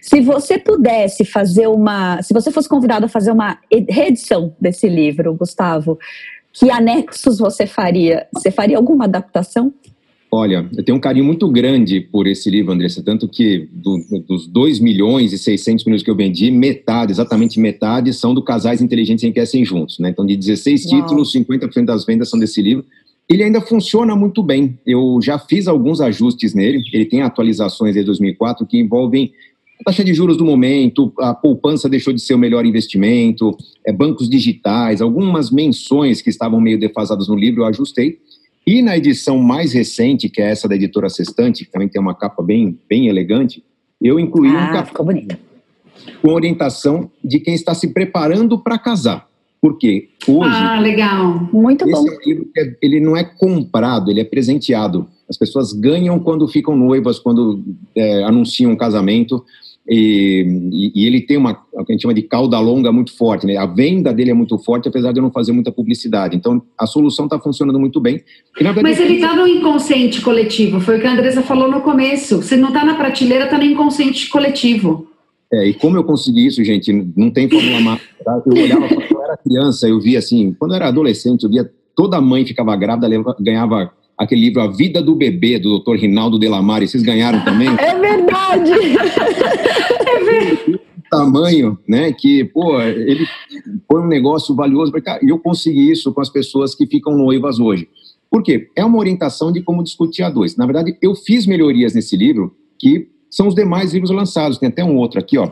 Se você pudesse fazer uma. Se você fosse convidado a fazer uma reedição desse livro, Gustavo, que anexos você faria? Você faria alguma adaptação? Olha, eu tenho um carinho muito grande por esse livro, Andressa, tanto que do, dos 2 milhões e 600 milhões que eu vendi, metade, exatamente metade, são do Casais Inteligentes Enriquecem Juntos. Né? Então, de 16 Uau. títulos, 50% das vendas são desse livro. Ele ainda funciona muito bem. Eu já fiz alguns ajustes nele. Ele tem atualizações desde 2004 que envolvem a taxa de juros do momento, a poupança deixou de ser o melhor investimento, é, bancos digitais, algumas menções que estavam meio defasadas no livro eu ajustei. E na edição mais recente, que é essa da editora Sextante, que também tem uma capa bem, bem elegante, eu incluí ah, um capítulo com orientação de quem está se preparando para casar. Porque hoje. Ah, legal. Muito bom. livro ele não é comprado, ele é presenteado. As pessoas ganham quando ficam noivas, quando é, anunciam um casamento. E, e, ele tem uma, a gente chama de cauda longa muito forte, né? A venda dele é muito forte, apesar de eu não fazer muita publicidade. Então, a solução está funcionando muito bem. Verdade, Mas ele está no inconsciente coletivo, foi o que a Andressa falou no começo. Se não está na prateleira, está no inconsciente coletivo. É, e como eu consegui isso, gente, não tem fórmula mágica. Tá? Eu olhava quando eu era criança, eu via assim, quando eu era adolescente, eu via toda mãe ficava grávida, ganhava aquele livro A Vida do Bebê, do Dr. Rinaldo Delamare. Vocês ganharam também? É verdade! é verdade! tamanho, né, que, pô, ele foi um negócio valioso, e eu consegui isso com as pessoas que ficam noivas hoje. Por quê? É uma orientação de como discutir a dois. Na verdade, eu fiz melhorias nesse livro que são os demais livros lançados. Tem até um outro aqui, ó,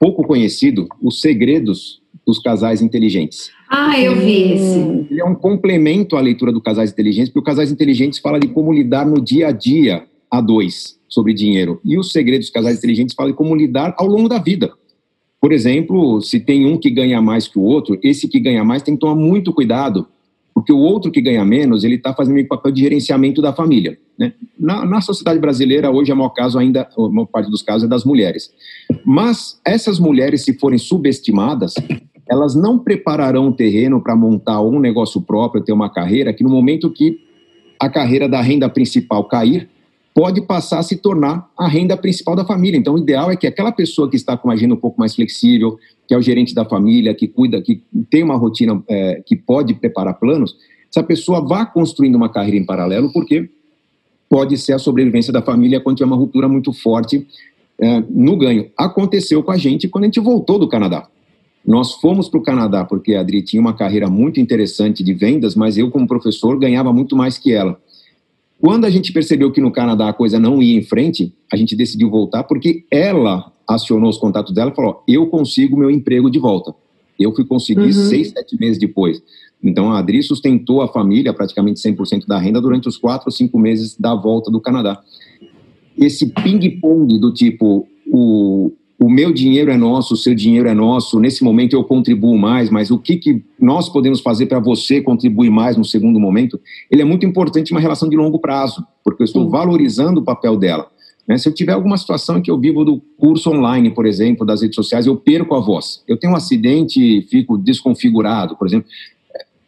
pouco conhecido, Os Segredos dos Casais Inteligentes. Ah, eu vi esse. Ele é um complemento à leitura do Casais Inteligentes, porque o Casais Inteligentes fala de como lidar no dia a dia a dois sobre dinheiro. E os segredos dos casais inteligentes falam de como lidar ao longo da vida. Por exemplo, se tem um que ganha mais que o outro, esse que ganha mais tem que tomar muito cuidado, porque o outro que ganha menos, ele está fazendo o papel de gerenciamento da família. Né? Na, na, sociedade brasileira, hoje, a maior caso ainda, a maior parte dos casos é das mulheres. Mas essas mulheres, se forem subestimadas, elas não prepararão o terreno para montar um negócio próprio, ter uma carreira, que no momento que a carreira da renda principal cair, pode passar a se tornar a renda principal da família. Então, o ideal é que aquela pessoa que está com uma agenda um pouco mais flexível, que é o gerente da família, que cuida, que tem uma rotina, é, que pode preparar planos, essa pessoa vá construindo uma carreira em paralelo, porque pode ser a sobrevivência da família quando tiver uma ruptura muito forte é, no ganho. Aconteceu com a gente quando a gente voltou do Canadá. Nós fomos para o Canadá porque a Adri tinha uma carreira muito interessante de vendas, mas eu, como professor, ganhava muito mais que ela. Quando a gente percebeu que no Canadá a coisa não ia em frente, a gente decidiu voltar porque ela acionou os contatos dela e falou: eu consigo meu emprego de volta. Eu fui conseguir uhum. seis, sete meses depois. Então, a Adri sustentou a família, praticamente 100% da renda, durante os quatro ou cinco meses da volta do Canadá. Esse ping-pong do tipo, o, o meu dinheiro é nosso, o seu dinheiro é nosso, nesse momento eu contribuo mais, mas o que, que nós podemos fazer para você contribuir mais no segundo momento, ele é muito importante uma relação de longo prazo, porque eu estou Sim. valorizando o papel dela. Né? Se eu tiver alguma situação em que eu vivo do curso online, por exemplo, das redes sociais, eu perco a voz. Eu tenho um acidente e fico desconfigurado, por exemplo.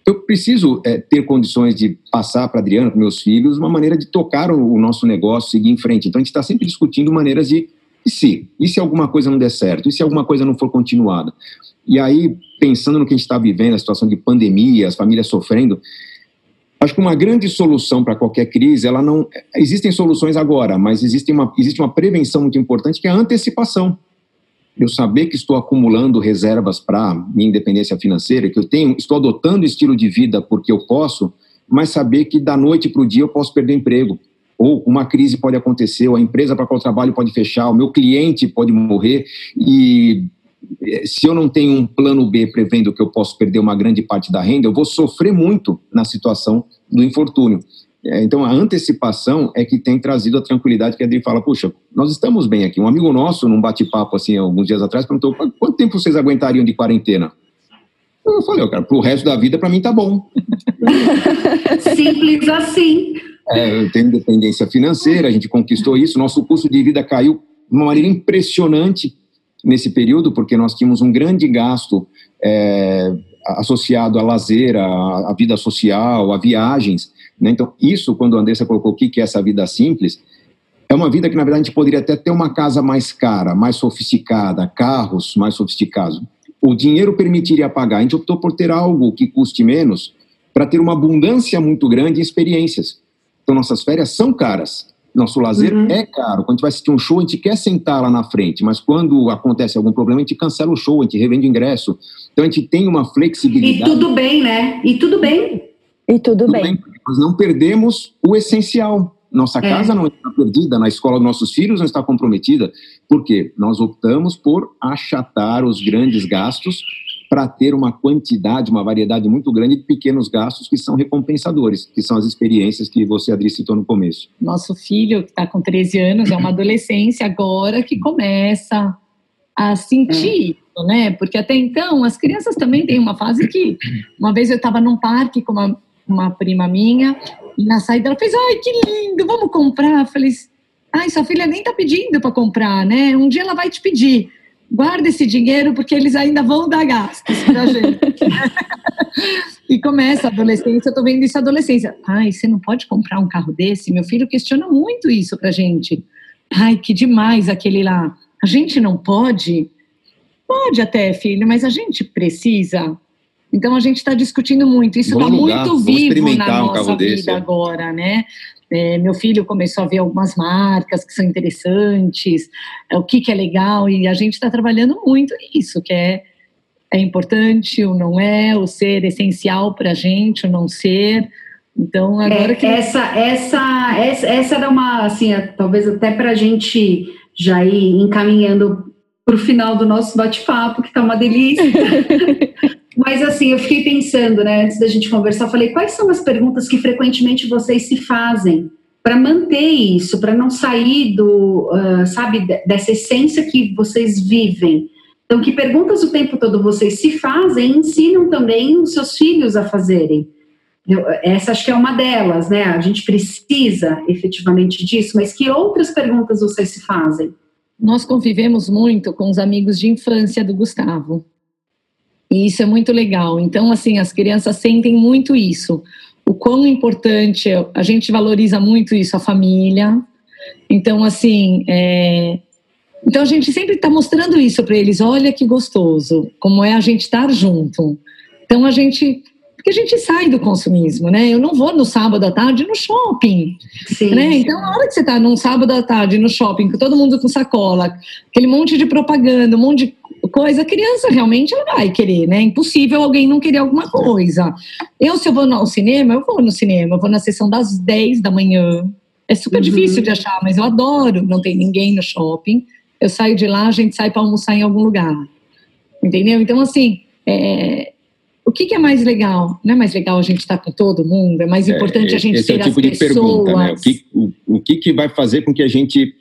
Eu preciso é, ter condições de passar para a Adriana, para meus filhos, uma maneira de tocar o, o nosso negócio, seguir em frente. Então, a gente está sempre discutindo maneiras de e se? E se alguma coisa não der certo? E se alguma coisa não for continuada? E aí, pensando no que a gente está vivendo, a situação de pandemia, as famílias sofrendo, acho que uma grande solução para qualquer crise, ela não. Existem soluções agora, mas existe uma, existe uma prevenção muito importante que é a antecipação. Eu saber que estou acumulando reservas para minha independência financeira, que eu tenho, estou adotando estilo de vida porque eu posso, mas saber que da noite para o dia eu posso perder emprego ou uma crise pode acontecer, ou a empresa para qual eu trabalho pode fechar, o meu cliente pode morrer, e eh, se eu não tenho um plano B prevendo que eu posso perder uma grande parte da renda, eu vou sofrer muito na situação do infortúnio. Eh, então, a antecipação é que tem trazido a tranquilidade que a Adri fala, puxa, nós estamos bem aqui. Um amigo nosso, num bate-papo, assim, alguns dias atrás, perguntou, quanto tempo vocês aguentariam de quarentena? Eu falei, cara, pro resto da vida, para mim tá bom. Simples assim. É, tenho independência financeira, a gente conquistou isso, nosso custo de vida caiu de uma maneira impressionante nesse período, porque nós tínhamos um grande gasto é, associado a lazer, a, vida social, a viagens. Né? Então, isso, quando a Andressa colocou aqui, que é essa vida simples, é uma vida que, na verdade, a gente poderia até ter uma casa mais cara, mais sofisticada, carros mais sofisticados. O dinheiro permitiria pagar. A gente optou por ter algo que custe menos para ter uma abundância muito grande em experiências. Então, nossas férias são caras. Nosso lazer uhum. é caro. Quando a gente vai assistir um show, a gente quer sentar lá na frente, mas quando acontece algum problema, a gente cancela o show, a gente revende ingresso. Então, a gente tem uma flexibilidade. E tudo bem, né? E tudo bem. E tudo, tudo bem. bem. Nós não perdemos o essencial. Nossa é. casa não está perdida, na escola dos nossos filhos não está comprometida. Por quê? Nós optamos por achatar os grandes gastos para ter uma quantidade, uma variedade muito grande de pequenos gastos que são recompensadores, que são as experiências que você, Adri, citou no começo. Nosso filho, que está com 13 anos, é uma adolescência agora que começa a sentir é. né? Porque até então, as crianças também têm uma fase que... Uma vez eu estava num parque com uma, uma prima minha, e na saída ela fez, ai, que lindo, vamos comprar. Eu falei, ai, sua filha nem está pedindo para comprar, né? Um dia ela vai te pedir guarda esse dinheiro porque eles ainda vão dar gastos para a gente. e começa a adolescência, eu tô vendo isso adolescência. Ai, você não pode comprar um carro desse? Meu filho questiona muito isso pra gente. Ai, que demais aquele lá. A gente não pode? Pode até, filho, mas a gente precisa. Então a gente está discutindo muito. Isso está muito vivo na nossa vida desse. agora, né? É, meu filho começou a ver algumas marcas que são interessantes, é, o que, que é legal, e a gente está trabalhando muito nisso, que é, é importante ou não é, o ser essencial para a gente, ou não ser. Então, agora é, que. Essa, essa, essa, essa era uma, assim, é, talvez até para a gente já ir encaminhando para o final do nosso bate-papo, que está uma delícia. Mas assim, eu fiquei pensando, né, antes da gente conversar, falei, quais são as perguntas que frequentemente vocês se fazem para manter isso, para não sair do, uh, sabe, dessa essência que vocês vivem? Então, que perguntas o tempo todo vocês se fazem e ensinam também os seus filhos a fazerem? Eu, essa acho que é uma delas, né? A gente precisa efetivamente disso, mas que outras perguntas vocês se fazem? Nós convivemos muito com os amigos de infância do Gustavo. E isso é muito legal. Então, assim, as crianças sentem muito isso. O quão importante, a gente valoriza muito isso, a família. Então, assim, é... então a gente sempre está mostrando isso para eles. Olha que gostoso, como é a gente estar junto. Então, a gente porque a gente sai do consumismo, né? Eu não vou no sábado à tarde no shopping, sim, né? Sim. Então, na hora que você está num sábado à tarde no shopping, com todo mundo com sacola, aquele monte de propaganda, um monte de coisa, a criança realmente ela vai querer, né? É impossível alguém não querer alguma coisa. Eu, se eu vou ao cinema, eu vou no cinema, eu vou na sessão das 10 da manhã. É super uhum. difícil de achar, mas eu adoro. Não tem ninguém no shopping. eu saio de lá, a gente sai para almoçar em algum lugar. Entendeu? Então, assim, é, o que, que, é mais legal? Não é mais legal a gente estar tá com todo mundo? É mais é, importante é, a gente esse ter é o tipo as de pessoas. Pergunta, né? O, que, o, o que, que vai fazer com que a gente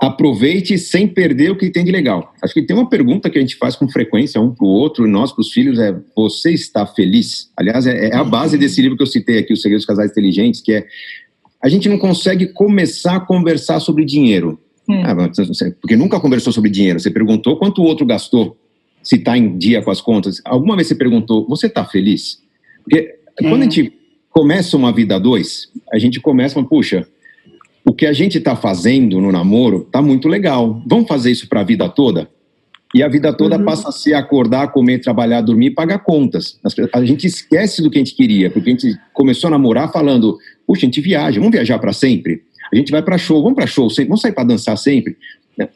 aproveite sem perder o que tem de legal? Acho que tem uma pergunta que a gente faz com frequência um para o outro, nós para os filhos, é você está feliz? Aliás, é, é, a base desse livro que eu citei aqui, Os Segredos dos Casais Inteligentes, que é a gente não consegue começar a conversar sobre dinheiro. Hum. Ah, porque nunca conversou sobre dinheiro. Você perguntou quanto o outro gastou se está em dia com as contas. Alguma vez você perguntou, você está feliz? Porque é. quando a gente começa uma vida a dois, a gente começa, puxa, o que a gente está fazendo no namoro está muito legal. Vamos fazer isso para a vida toda? E a vida toda uhum. passa a ser acordar, comer, trabalhar, dormir e pagar contas. A gente esquece do que a gente queria, porque a gente começou a namorar falando: puxa, a gente viaja, vamos viajar para sempre? A gente vai para show, vamos para show sempre, vamos sair para dançar sempre.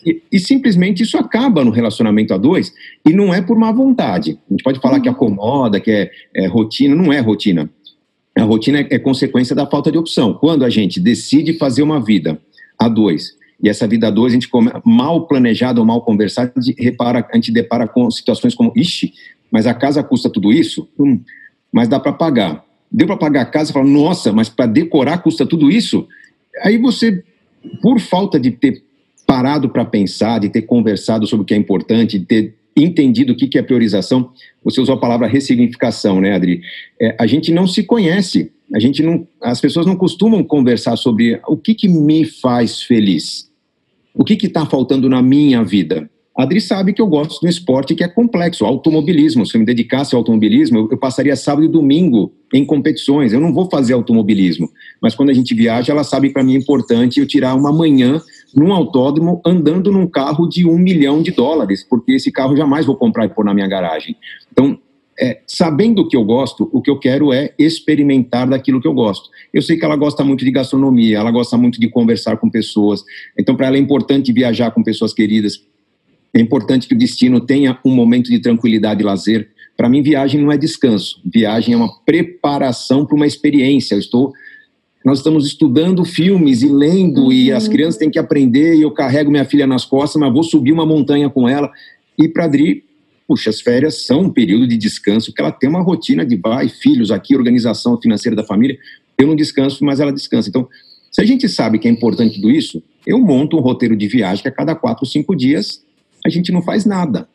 E, e, simplesmente isso acaba no relacionamento a dois e não é por má vontade. A gente pode falar que acomoda, que é, é rotina, não é rotina. A rotina é, é, consequência da falta de opção. Quando a gente decide fazer uma vida a dois e essa vida a dois a gente come, mal planejada ou mal conversada, a gente, repara, a gente depara com situações como, ixi, mas a casa custa tudo isso? Hum, mas dá para pagar. Deu para pagar a casa e fala, nossa, mas para decorar custa tudo isso? Aí você, por falta de ter parado para pensar, de ter conversado sobre o que é importante, de ter entendido o que é priorização, você usou a palavra ressignificação, né, Adri? É, a gente não se conhece, a gente não, as pessoas não costumam conversar sobre o que, que me faz feliz, o que está faltando na minha vida. Adri sabe que eu gosto de um esporte que é complexo, automobilismo. Se eu me dedicasse ao automobilismo, eu, passaria sábado e domingo em competições. Eu não vou fazer automobilismo, mas quando a gente viaja, ela sabe para mim é importante eu tirar uma manhã num autódromo andando num carro de um milhão de dólares, porque esse carro jamais vou comprar e pôr na minha garagem. Então, é, sabendo o que eu gosto, o que eu quero é experimentar daquilo que eu gosto. Eu sei que ela gosta muito de gastronomia, ela gosta muito de conversar com pessoas, então para ela é importante viajar com pessoas queridas, é importante que o destino tenha um momento de tranquilidade e lazer. Para mim, viagem não é descanso, viagem é uma preparação para uma experiência. Eu estou nós estamos estudando filmes e lendo, uhum. e as crianças têm que aprender, e eu carrego minha filha nas costas, mas vou subir uma montanha com ela. E para Adri, puxa, as férias são um período de descanso, que ela tem uma rotina de pai, filhos aqui, organização financeira da família. Eu não descanso, mas ela descansa. Então, se a gente sabe que é importante tudo isso, eu monto um roteiro de viagem que a cada quatro, cinco dias a gente não faz nada.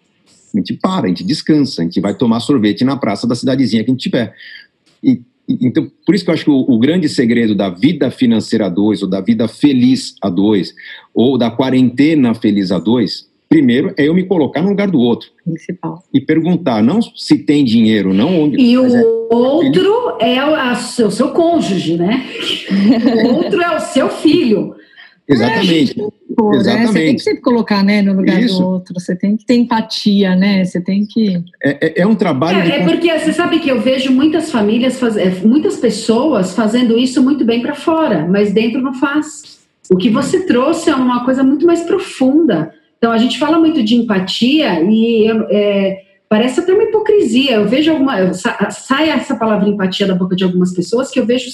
A gente para, a gente descansa, a gente vai tomar sorvete na praça da cidadezinha que a gente tiver. E então, por isso que eu acho que o, o, grande segredo da vida financeira a dois, ou da vida feliz a dois, ou da quarentena feliz a dois, primeiro é eu me colocar no lugar do outro. Principal. E perguntar, não se tem dinheiro, não onde. E o é, outro é o, a, o seu cônjuge, né? o outro é o seu filho. Exatamente. É, pô, Exatamente. Né? Você tem que sempre colocar né, no lugar Isso. do outro, você tem que ter empatia, né? Você tem que. É, é, é um trabalho. É, de... é, porque você sabe que eu vejo muitas famílias, faz... É, muitas pessoas fazendo isso muito bem para fora, mas dentro não faz. O que você trouxe é uma coisa muito mais profunda. Então a gente fala muito de empatia e é, parece até uma hipocrisia. Eu vejo alguma. Sai essa palavra empatia da boca de algumas pessoas que eu vejo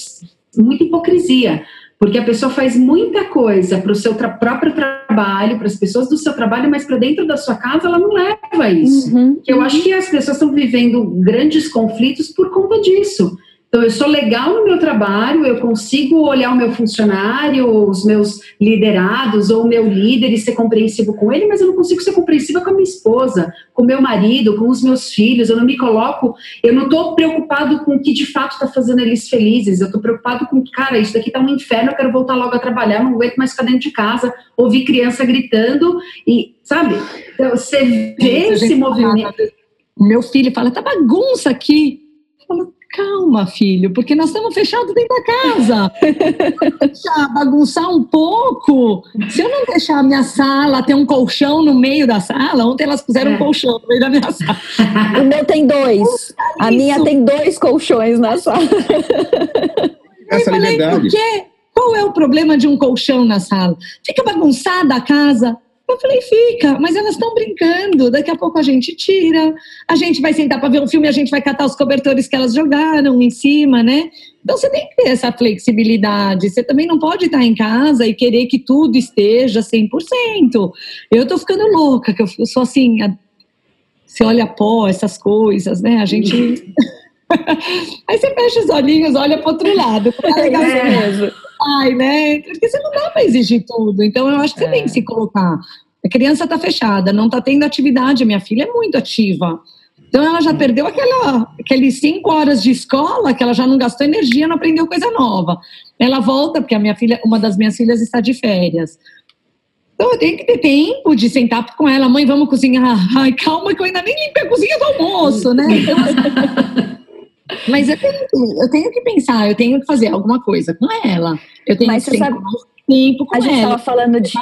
muita hipocrisia porque a pessoa faz muita coisa para o seu tra próprio trabalho, para as pessoas do seu trabalho, mas para dentro da sua casa ela não leva isso. Uhum, eu uhum. acho que as pessoas estão vivendo grandes conflitos por conta disso. Então, eu sou legal no meu trabalho, eu consigo olhar o meu funcionário, os meus liderados, ou o meu líder e ser compreensivo com ele, mas eu não consigo ser compreensiva com a minha esposa, com o meu marido, com os meus filhos. Eu não me coloco, eu não estou preocupado com o que de fato está fazendo eles felizes. Eu estou preocupado com, cara, isso daqui está um inferno, eu quero voltar logo a trabalhar, não aguento mais ficar dentro de casa, ouvir criança gritando e, sabe? Então, você vê esse movimento. Meu filho fala, tá bagunça aqui. Eu falo, Calma, filho, porque nós estamos fechados dentro da casa. deixar bagunçar um pouco. Se eu não deixar a minha sala ter um colchão no meio da sala, ontem elas puseram é. um colchão no meio da minha sala. O meu tem dois. A minha tem dois colchões na sala. Essa eu falei, por quê? Qual é o problema de um colchão na sala? Fica bagunçada a casa. Eu falei, fica, mas elas estão brincando. Daqui a pouco a gente tira, a gente vai sentar para ver um filme, a gente vai catar os cobertores que elas jogaram em cima, né? Então você tem que ter essa flexibilidade. Você também não pode estar em casa e querer que tudo esteja 100%. Eu tô ficando louca, que eu sou assim. Você olha pó, essas coisas, né? A gente. Aí você fecha os olhinhos, olha para outro lado. Legal é. mesmo pai, né? Porque você não dá para exigir tudo. Então, eu acho que você é. tem que se colocar. A criança está fechada, não está tendo atividade. Minha filha é muito ativa. Então, ela já perdeu aquela, aqueles cinco horas de escola que ela já não gastou energia, não aprendeu coisa nova. Ela volta, porque a minha filha, uma das minhas filhas está de férias. Então eu tenho que ter tempo de sentar com ela, mãe, vamos cozinhar. Ai, calma que eu ainda nem limpei a cozinha do almoço, né? Então, Mas eu tenho, eu tenho que pensar, eu tenho que fazer alguma coisa com ela. Eu tenho Mas que sabe, tempo com. A gente estava falando de,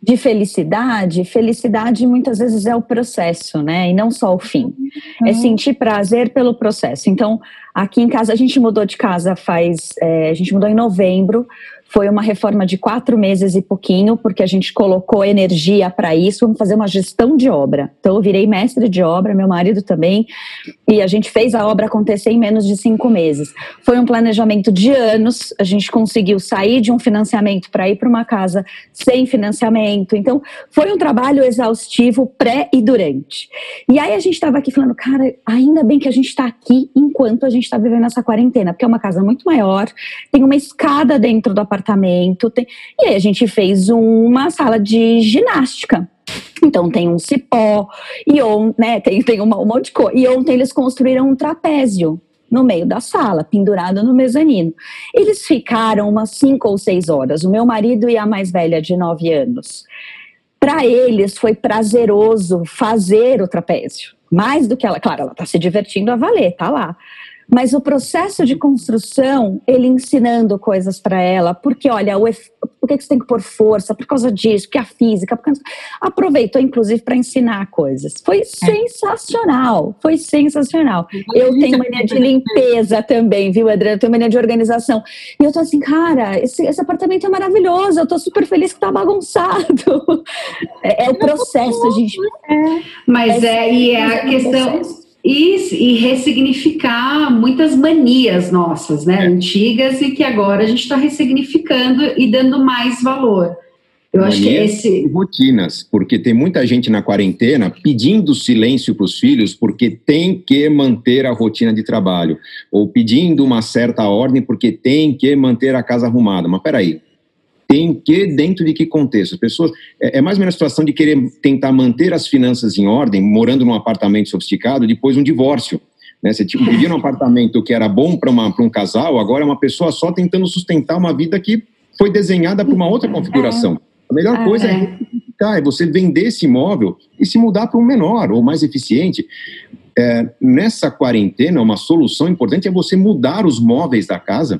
de felicidade. Felicidade muitas vezes é o processo, né? E não só o fim. É uhum. É sentir prazer pelo processo. Então, aqui em casa, a gente mudou de casa faz. É, a gente mudou em novembro. Foi uma reforma de quatro meses e pouquinho, porque a gente colocou energia para isso. Vamos fazer uma gestão de obra. Então, eu virei mestre de obra, meu marido também, e a gente fez a obra acontecer em menos de cinco meses. Foi um planejamento de anos. A gente conseguiu sair de um financiamento para ir para uma casa sem financiamento. Então, foi um trabalho exaustivo pré e durante. E aí a gente estava aqui falando, cara, ainda bem que a gente está aqui enquanto a gente está vivendo essa quarentena, porque é uma casa muito maior, tem uma escada dentro do apartamento apartamento. Tem... E aí a gente fez uma sala de ginástica. Então tem um cipó, e on, né, tem, tem uma, um monte de coisa. E ontem eles construíram um trapézio no meio da sala, pendurado no mezanino. Eles ficaram umas cinco ou seis horas, o meu marido e a mais velha de nove anos. Para eles foi prazeroso fazer o trapézio. Mais do que ela, claro, ela está se divertindo a valer, tá lá. Mas o processo de construção, ele ensinando coisas para ela, porque olha, o, por que você tem que pôr força? Por causa disso, porque a física. Porque... Aproveitou, inclusive, para ensinar coisas. Foi é. sensacional, foi sensacional. Eu tenho mania de limpeza também, viu, Adriana? Eu tenho mania de organização. E eu tô assim, cara, esse, esse apartamento é maravilhoso, eu tô super feliz que tá bagunçado. É, é o processo, gente. É, mas é, é e é a questão. E, e ressignificar muitas manias nossas, né, é. antigas e que agora a gente está ressignificando e dando mais valor. Eu Manias acho que esse. Rotinas, porque tem muita gente na quarentena pedindo silêncio para os filhos porque tem que manter a rotina de trabalho, ou pedindo uma certa ordem porque tem que manter a casa arrumada. Mas peraí, tem que, dentro de que contexto? As pessoas, é, é mais ou menos a situação de querer tentar manter as finanças em ordem, morando num apartamento sofisticado, depois de um divórcio. Né? Você tipo, vivia num apartamento que era bom para um casal, agora é uma pessoa só tentando sustentar uma vida que foi desenhada para uma outra configuração. A melhor coisa é, é você vender esse imóvel e se mudar para um menor ou mais eficiente. É, nessa quarentena, uma solução importante é você mudar os móveis da casa,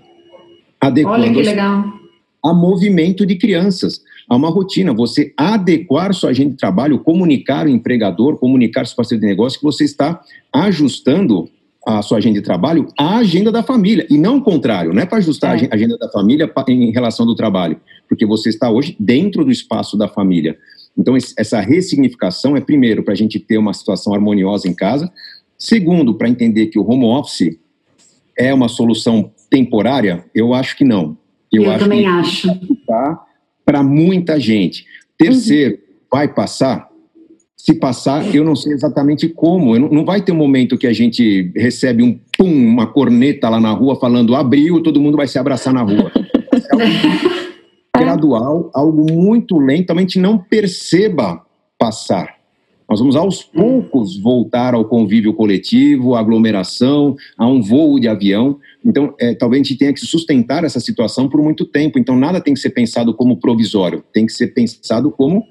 adequando Olha que legal a movimento de crianças, a uma rotina, você adequar sua agenda de trabalho, comunicar o empregador, comunicar seu parceiro de negócio que você está ajustando a sua agenda de trabalho à agenda da família, e não o contrário, não é para ajustar é. a agenda da família em relação do trabalho, porque você está hoje dentro do espaço da família. Então, essa ressignificação é, primeiro, para a gente ter uma situação harmoniosa em casa, segundo, para entender que o home office é uma solução temporária, eu acho que não. Eu, eu acho também que acho. Para muita gente. Terceiro, uhum. vai passar? Se passar, eu não sei exatamente como. Não, não, vai ter um momento que a gente recebe um pum, uma corneta lá na rua falando abriu, todo mundo vai se abraçar na rua. É algo gradual, algo muito lento, a gente não perceba passar. Nós vamos aos poucos voltar ao convívio coletivo, à aglomeração, a um voo de avião. Então, é, talvez a gente tenha que sustentar essa situação por muito tempo. Então, nada tem que ser pensado como provisório, tem que ser pensado como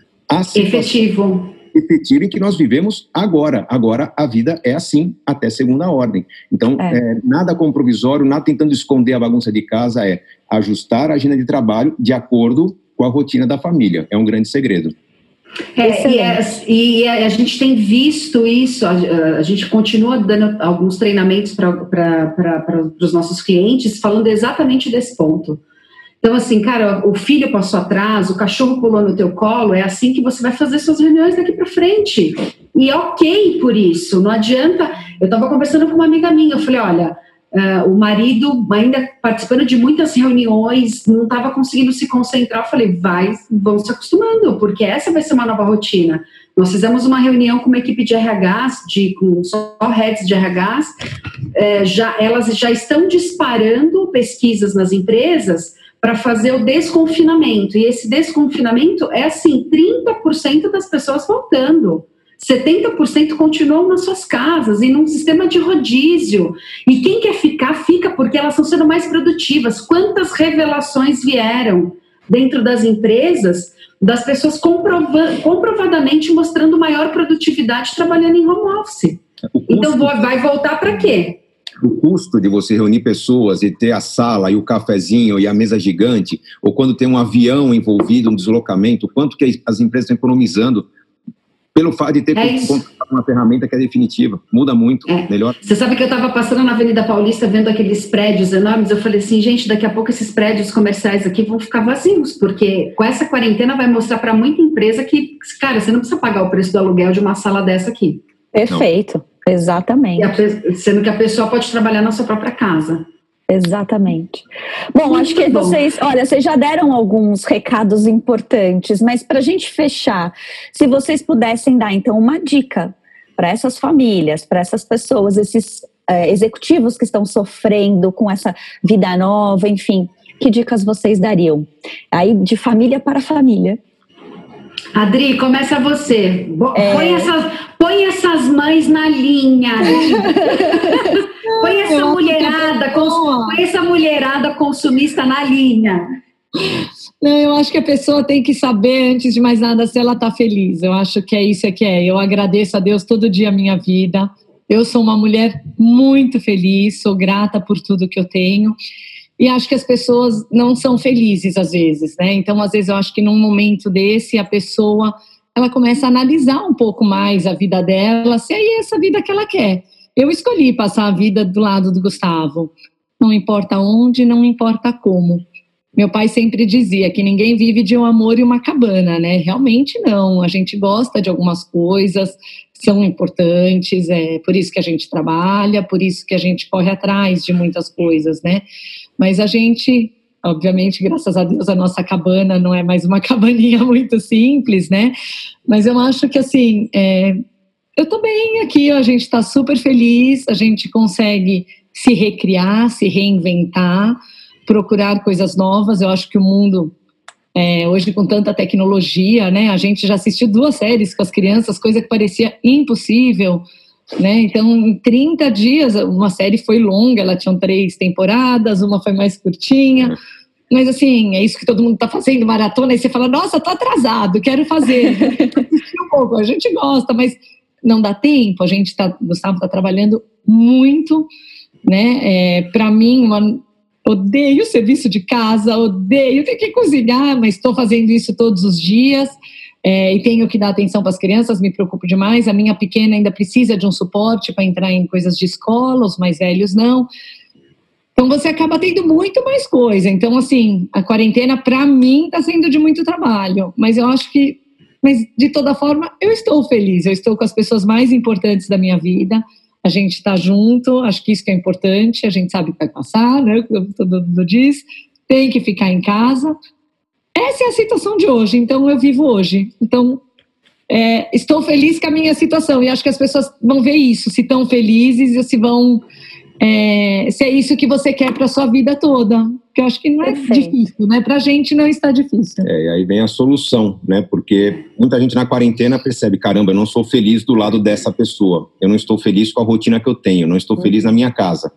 efetivo. Efetivo em que nós vivemos agora. Agora a vida é assim, até segunda ordem. Então, é. É, nada como provisório, nada tentando esconder a bagunça de casa, é ajustar a agenda de trabalho de acordo com a rotina da família. É um grande segredo. É, e, é, e, a gente tem visto isso, a, a gente continua dando alguns treinamentos para os nossos clientes, falando exatamente desse ponto. Então, assim, cara, o filho passou atrás, o cachorro pulou no teu colo, é assim que você vai fazer suas reuniões daqui para frente. E é ok por isso, não adianta. Eu estava conversando com uma amiga minha, eu falei, olha, uh, o marido ainda participando de muitas reuniões, não estava conseguindo se concentrar. Eu falei, vai, vão se acostumando, porque essa vai ser uma nova rotina. Nós fizemos uma reunião com uma equipe de RHs, de, com só heads de RHs, é, já, elas já estão disparando pesquisas nas empresas para fazer o desconfinamento. E esse desconfinamento é assim: 30% das pessoas voltando. 70% continuam nas suas casas e num sistema de rodízio. E quem quer ficar, fica porque elas estão sendo mais produtivas. Quantas revelações vieram dentro das empresas das pessoas comprovadamente mostrando maior produtividade trabalhando em home office. Então vai voltar para quê? o custo de você reunir pessoas e ter a sala e o cafezinho e a mesa gigante, ou quando tem um avião envolvido, um deslocamento, quanto que as empresas estão economizando pelo fato de ter é uma ferramenta que é definitiva. Muda muito, é. melhor. Você sabe que eu estava passando na Avenida Paulista vendo aqueles prédios enormes, eu falei assim, gente, daqui a pouco esses prédios comerciais aqui vão ficar vazios, porque com essa quarentena vai mostrar para muita empresa que, cara, você não precisa pagar o preço do aluguel de uma sala dessa aqui. Perfeito, não. exatamente. A, sendo que a pessoa pode trabalhar na sua própria casa. Exatamente. Bom, Muito acho que bom. vocês, olha, vocês já deram alguns recados importantes, mas para a gente fechar, se vocês pudessem dar então uma dica para essas famílias, para essas pessoas, esses é, executivos que estão sofrendo com essa vida nova, enfim, que dicas vocês dariam? Aí de família para família. Adri, começa você. É... Põe, essas, põe essas mães na linha. põe essa mulherada, cons, põe essa mulherada consumista na linha. Não, eu acho que a pessoa tem que saber, antes de mais nada, se ela está feliz. Eu acho que é isso que é. Eu agradeço a Deus todo dia a minha vida. Eu sou uma mulher muito feliz, sou grata por tudo que eu tenho. E acho que as pessoas não são felizes às vezes, né? Então, às vezes, eu acho que num momento desse, a pessoa ela começa a analisar um pouco mais a vida dela, se é essa vida que ela quer. Eu escolhi passar a vida do lado do Gustavo. Não importa onde, não importa como. Meu pai sempre dizia que ninguém vive de um amor e uma cabana, né? Realmente não. A gente gosta de algumas coisas, são importantes, é por isso que a gente trabalha, por isso que a gente corre atrás de muitas coisas, né? Mas a gente, obviamente, graças a Deus, a nossa cabana não é mais uma cabaninha muito simples, né? Mas eu acho que, assim, é, eu tô bem aqui, a gente está super feliz, a gente consegue se recriar, se reinventar, procurar coisas novas. Eu acho que o mundo é, hoje com tanta tecnologia, né? A gente já assistiu duas séries com as crianças, coisa que parecia impossível. Né? Então, em 30 dias, uma série foi longa, ela tinha três temporadas, uma foi mais curtinha. Mas assim, é isso que todo mundo está fazendo, maratona, e você fala, nossa, tô atrasado, quero fazer. um pouco, a gente gosta, mas não dá tempo, a gente está, Gustavo está trabalhando muito, né? É, Para mim, uma, odeio serviço de casa, odeio ter que cozinhar, mas estou fazendo isso todos os dias é, e tenho que dar atenção para as crianças, me preocupo demais. A minha pequena ainda precisa de um suporte para entrar em coisas de escola, os mais velhos não. Então você acaba tendo muito mais coisa. Então, assim, a quarentena para mim está sendo de muito trabalho, mas eu acho que, mas de toda forma, eu estou feliz. Eu estou com as pessoas mais importantes da minha vida. A gente está junto, acho que isso que é importante. A gente sabe que vai passar, né? Todo mundo diz. Tem que ficar em casa, essa é a situação de hoje, então eu vivo hoje. Então, é, estou feliz com a minha situação e acho que as pessoas vão ver isso, se estão felizes e se vão. É, se é isso que você quer para sua vida toda. Que eu acho que não é Perfeito. difícil, né? Para a gente não está difícil. É, e aí vem a solução, né? Porque muita gente na quarentena percebe: caramba, eu não sou feliz do lado dessa pessoa, eu não estou feliz com a rotina que eu tenho, não estou feliz na minha casa.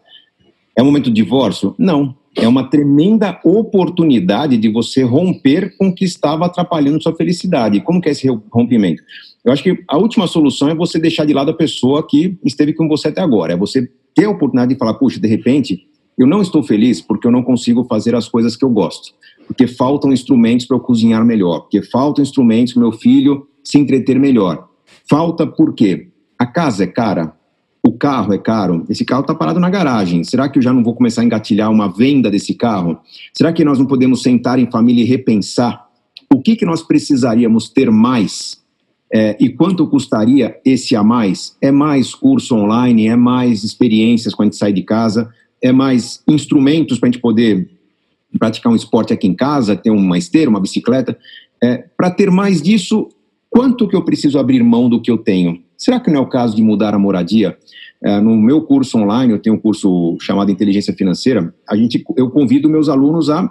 É um momento de divórcio? Não é uma tremenda oportunidade de você romper com o que estava atrapalhando sua felicidade. Como que é esse rompimento? Eu acho que a última solução é você deixar de lado a pessoa que esteve com você até agora. É você ter a oportunidade de falar, puxa, de repente, eu não estou feliz porque eu não consigo fazer as coisas que eu gosto. Porque faltam instrumentos para eu cozinhar melhor. Porque faltam instrumentos para meu filho se entreter melhor. Falta por quê? A casa é cara? O carro é caro? Esse carro está parado na garagem. Será que eu já não vou começar a engatilhar uma venda desse carro? Será que nós não podemos sentar em família e repensar o que, que nós precisaríamos ter mais é, e quanto custaria esse a mais? É mais curso online, é mais experiências quando a gente sai de casa, é mais instrumentos para a gente poder praticar um esporte aqui em casa, ter uma esteira, uma bicicleta. É, para ter mais disso, quanto que eu preciso abrir mão do que eu tenho? Será que não é o caso de mudar a moradia? É, no meu curso online, eu tenho um curso chamado Inteligência Financeira, a gente, eu convido meus alunos a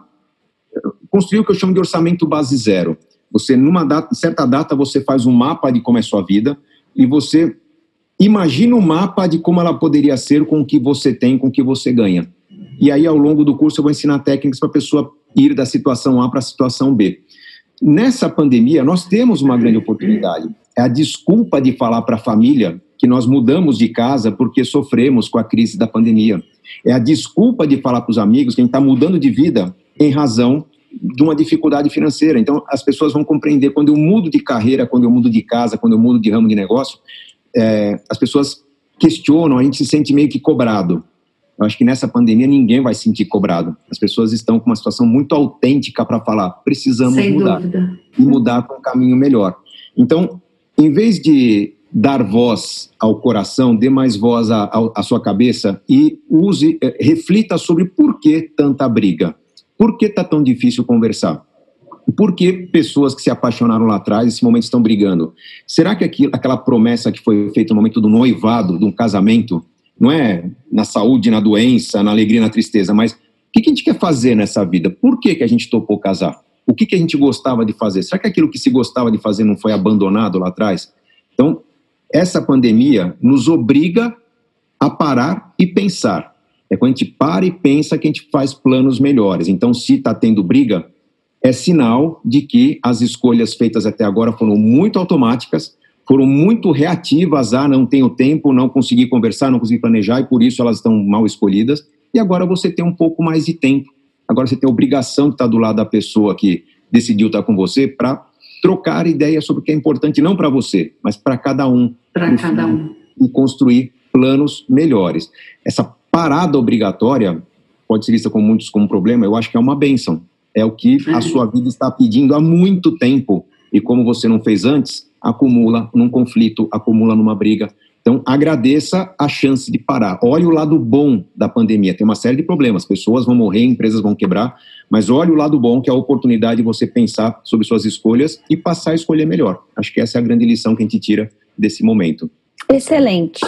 construir o que eu chamo de orçamento base zero. Você, numa data, certa data, você faz um mapa de como é sua vida e você imagina o um mapa de como ela poderia ser com o que você tem, com o que você ganha. E aí, ao longo do curso, eu vou ensinar técnicas para a pessoa ir da situação A para a situação B. Nessa pandemia, nós temos uma grande oportunidade. É a desculpa de falar para a família que nós mudamos de casa porque sofremos com a crise da pandemia. É a desculpa de falar para os amigos que a gente está mudando de vida em razão de uma dificuldade financeira. Então, as pessoas vão compreender quando eu mudo de carreira, quando eu mudo de casa, quando eu mudo de ramo de negócio, é, as pessoas questionam, a gente se sente meio que cobrado. Eu acho que nessa pandemia ninguém vai se sentir cobrado. As pessoas estão com uma situação muito autêntica para falar, precisamos Sem mudar. Dúvida. E mudar para um caminho melhor. Então, em vez de dar voz ao coração, dê mais voz à, à sua cabeça e use, eh, reflita sobre por que tanta briga. Por que está tão difícil conversar? Por que pessoas que se apaixonaram lá atrás, nesse momento, estão brigando? Será que aquilo, aquela promessa que foi feita no momento do noivado, de um casamento, não é na saúde, na doença, na alegria, na tristeza, mas o que, que a gente quer fazer nessa vida? Por que, que a gente topou casar? O que, que a gente gostava de fazer? Será que aquilo que se gostava de fazer não foi abandonado lá atrás? Então, essa pandemia nos obriga a parar e pensar. É quando a gente para e pensa que a gente faz planos melhores. Então, se está tendo briga, é sinal de que as escolhas feitas até agora foram muito automáticas, foram muito reativas a não tenho tempo, não consegui conversar, não consegui planejar e por isso elas estão mal escolhidas. E agora você tem um pouco mais de tempo. Agora você tem a obrigação de estar do lado da pessoa que decidiu estar com você para trocar ideias sobre o que é importante não para você, mas para cada um. Para cada um. E construir planos melhores. Essa parada obrigatória pode ser vista com muitos como um problema, eu acho que é uma benção. É o que a sua vida está pedindo há muito tempo. E como você não fez antes, acumula num conflito, acumula numa briga. Então, agradeça a chance de parar. Olhe o lado bom da pandemia. Tem uma série de problemas. Pessoas vão morrer, empresas vão quebrar. Mas olhe o lado bom, que é a oportunidade de você pensar sobre suas escolhas e passar a escolher melhor. Acho que essa é a grande lição que a gente tira desse momento. Excelente.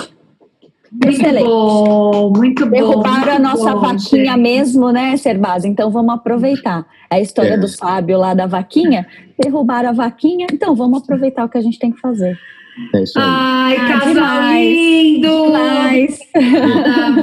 Muito Excelente. bom, muito bom. Derrubaram a nossa bom, vaquinha gente. mesmo, né, Serbaz? Então vamos aproveitar. A história é. do sábio lá da vaquinha, derrubaram a vaquinha, então vamos aproveitar o que a gente tem que fazer. É isso aí. Ai, ah, casal demais, lindo! Demais. Ah,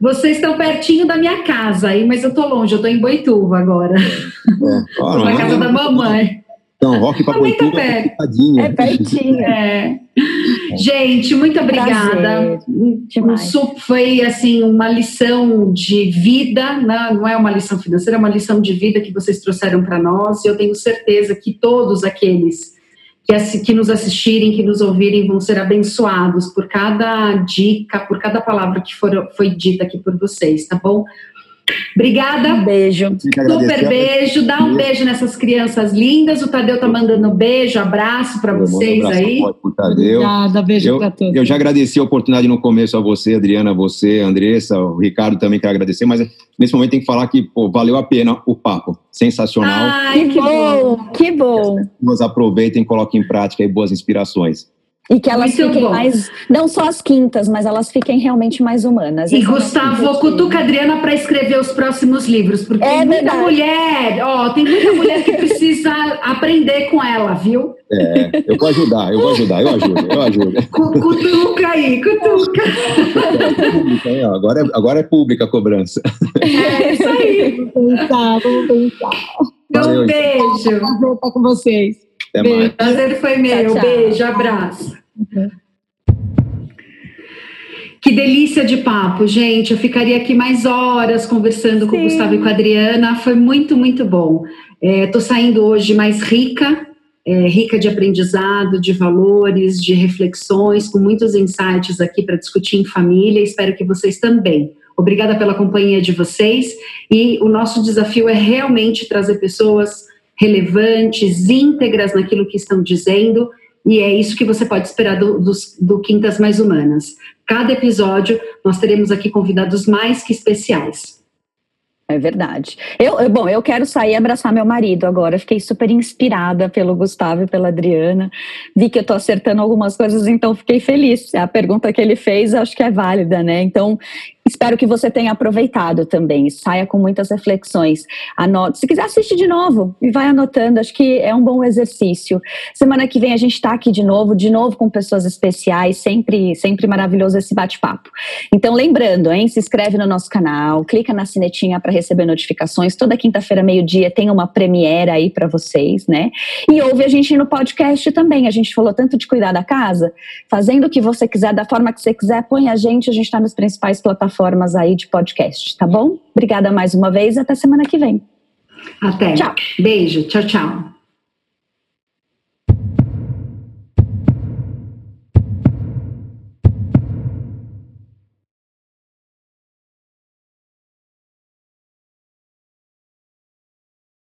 vocês estão pertinho da minha casa aí, mas eu tô longe, eu tô em Boituva agora. É. na casa da mamãe. Então, rock para Boituva é É pertinho. É. Gente, muito obrigada. O SUP foi assim uma lição de vida, né? não é uma lição financeira, é uma lição de vida que vocês trouxeram para nós. E eu tenho certeza que todos aqueles que, nos assistirem, que nos ouvirem, vão ser abençoados por cada dica, por cada palavra que for, foi dita aqui por vocês, tá bom? Obrigada. Um beijo. Super beijo. Dá um beijo nessas crianças lindas. O Tadeu tá mandando um beijo, abraço para vocês um aí. Tadeu. Obrigada, beijo para todos. Eu já agradeci a oportunidade no começo a você, Adriana, a você, Andressa, o Ricardo também quero agradecer, mas nesse momento tem que falar que pô, valeu a pena o papo. Sensacional. Ai, que bom, que bom. Nós aproveitem e coloquem em prática aí boas inspirações. E que elas Muito fiquem bom. mais, não só as quintas, mas elas fiquem realmente mais humanas. E Gustavo, cutuca a Adriana para escrever os próximos livros, porque é tem muita mulher, ó, tem muita mulher que precisa aprender com ela, viu? É, eu vou ajudar, eu vou ajudar, eu ajudo, eu ajudo. Cutuca aí, cutuca. É, agora, é, agora é pública a cobrança. É isso aí. Vamos pensar, vamos pensar. Então, um beijo. Prazer estar com vocês. Até Beijo. mais. Prazer foi meu. Tchau, tchau. Beijo, abraço. Uhum. Que delícia de papo, gente. Eu ficaria aqui mais horas conversando com Sim. o Gustavo e com a Adriana. Foi muito, muito bom. Estou é, saindo hoje mais rica, é, rica de aprendizado, de valores, de reflexões, com muitos insights aqui para discutir em família. Espero que vocês também. Obrigada pela companhia de vocês e o nosso desafio é realmente trazer pessoas relevantes, íntegras naquilo que estão dizendo e é isso que você pode esperar do, do, do Quintas Mais Humanas. Cada episódio nós teremos aqui convidados mais que especiais. É verdade. Eu, eu, bom, eu quero sair e abraçar meu marido agora. Fiquei super inspirada pelo Gustavo e pela Adriana. Vi que eu tô acertando algumas coisas, então fiquei feliz. A pergunta que ele fez, acho que é válida, né? Então, Espero que você tenha aproveitado também, saia com muitas reflexões. Anote, se quiser assiste de novo e vai anotando, acho que é um bom exercício. Semana que vem a gente está aqui de novo, de novo com pessoas especiais, sempre, sempre maravilhoso esse bate-papo. Então lembrando, hein, se inscreve no nosso canal, clica na sinetinha para receber notificações. Toda quinta-feira meio-dia tem uma premiere aí para vocês, né? E ouve a gente no podcast também. A gente falou tanto de cuidar da casa, fazendo o que você quiser, da forma que você quiser, põe a gente, a gente está nas principais plataformas plataformas aí de podcast, tá bom? Obrigada mais uma vez, até semana que vem. Até. Tchau. Beijo, tchau, tchau.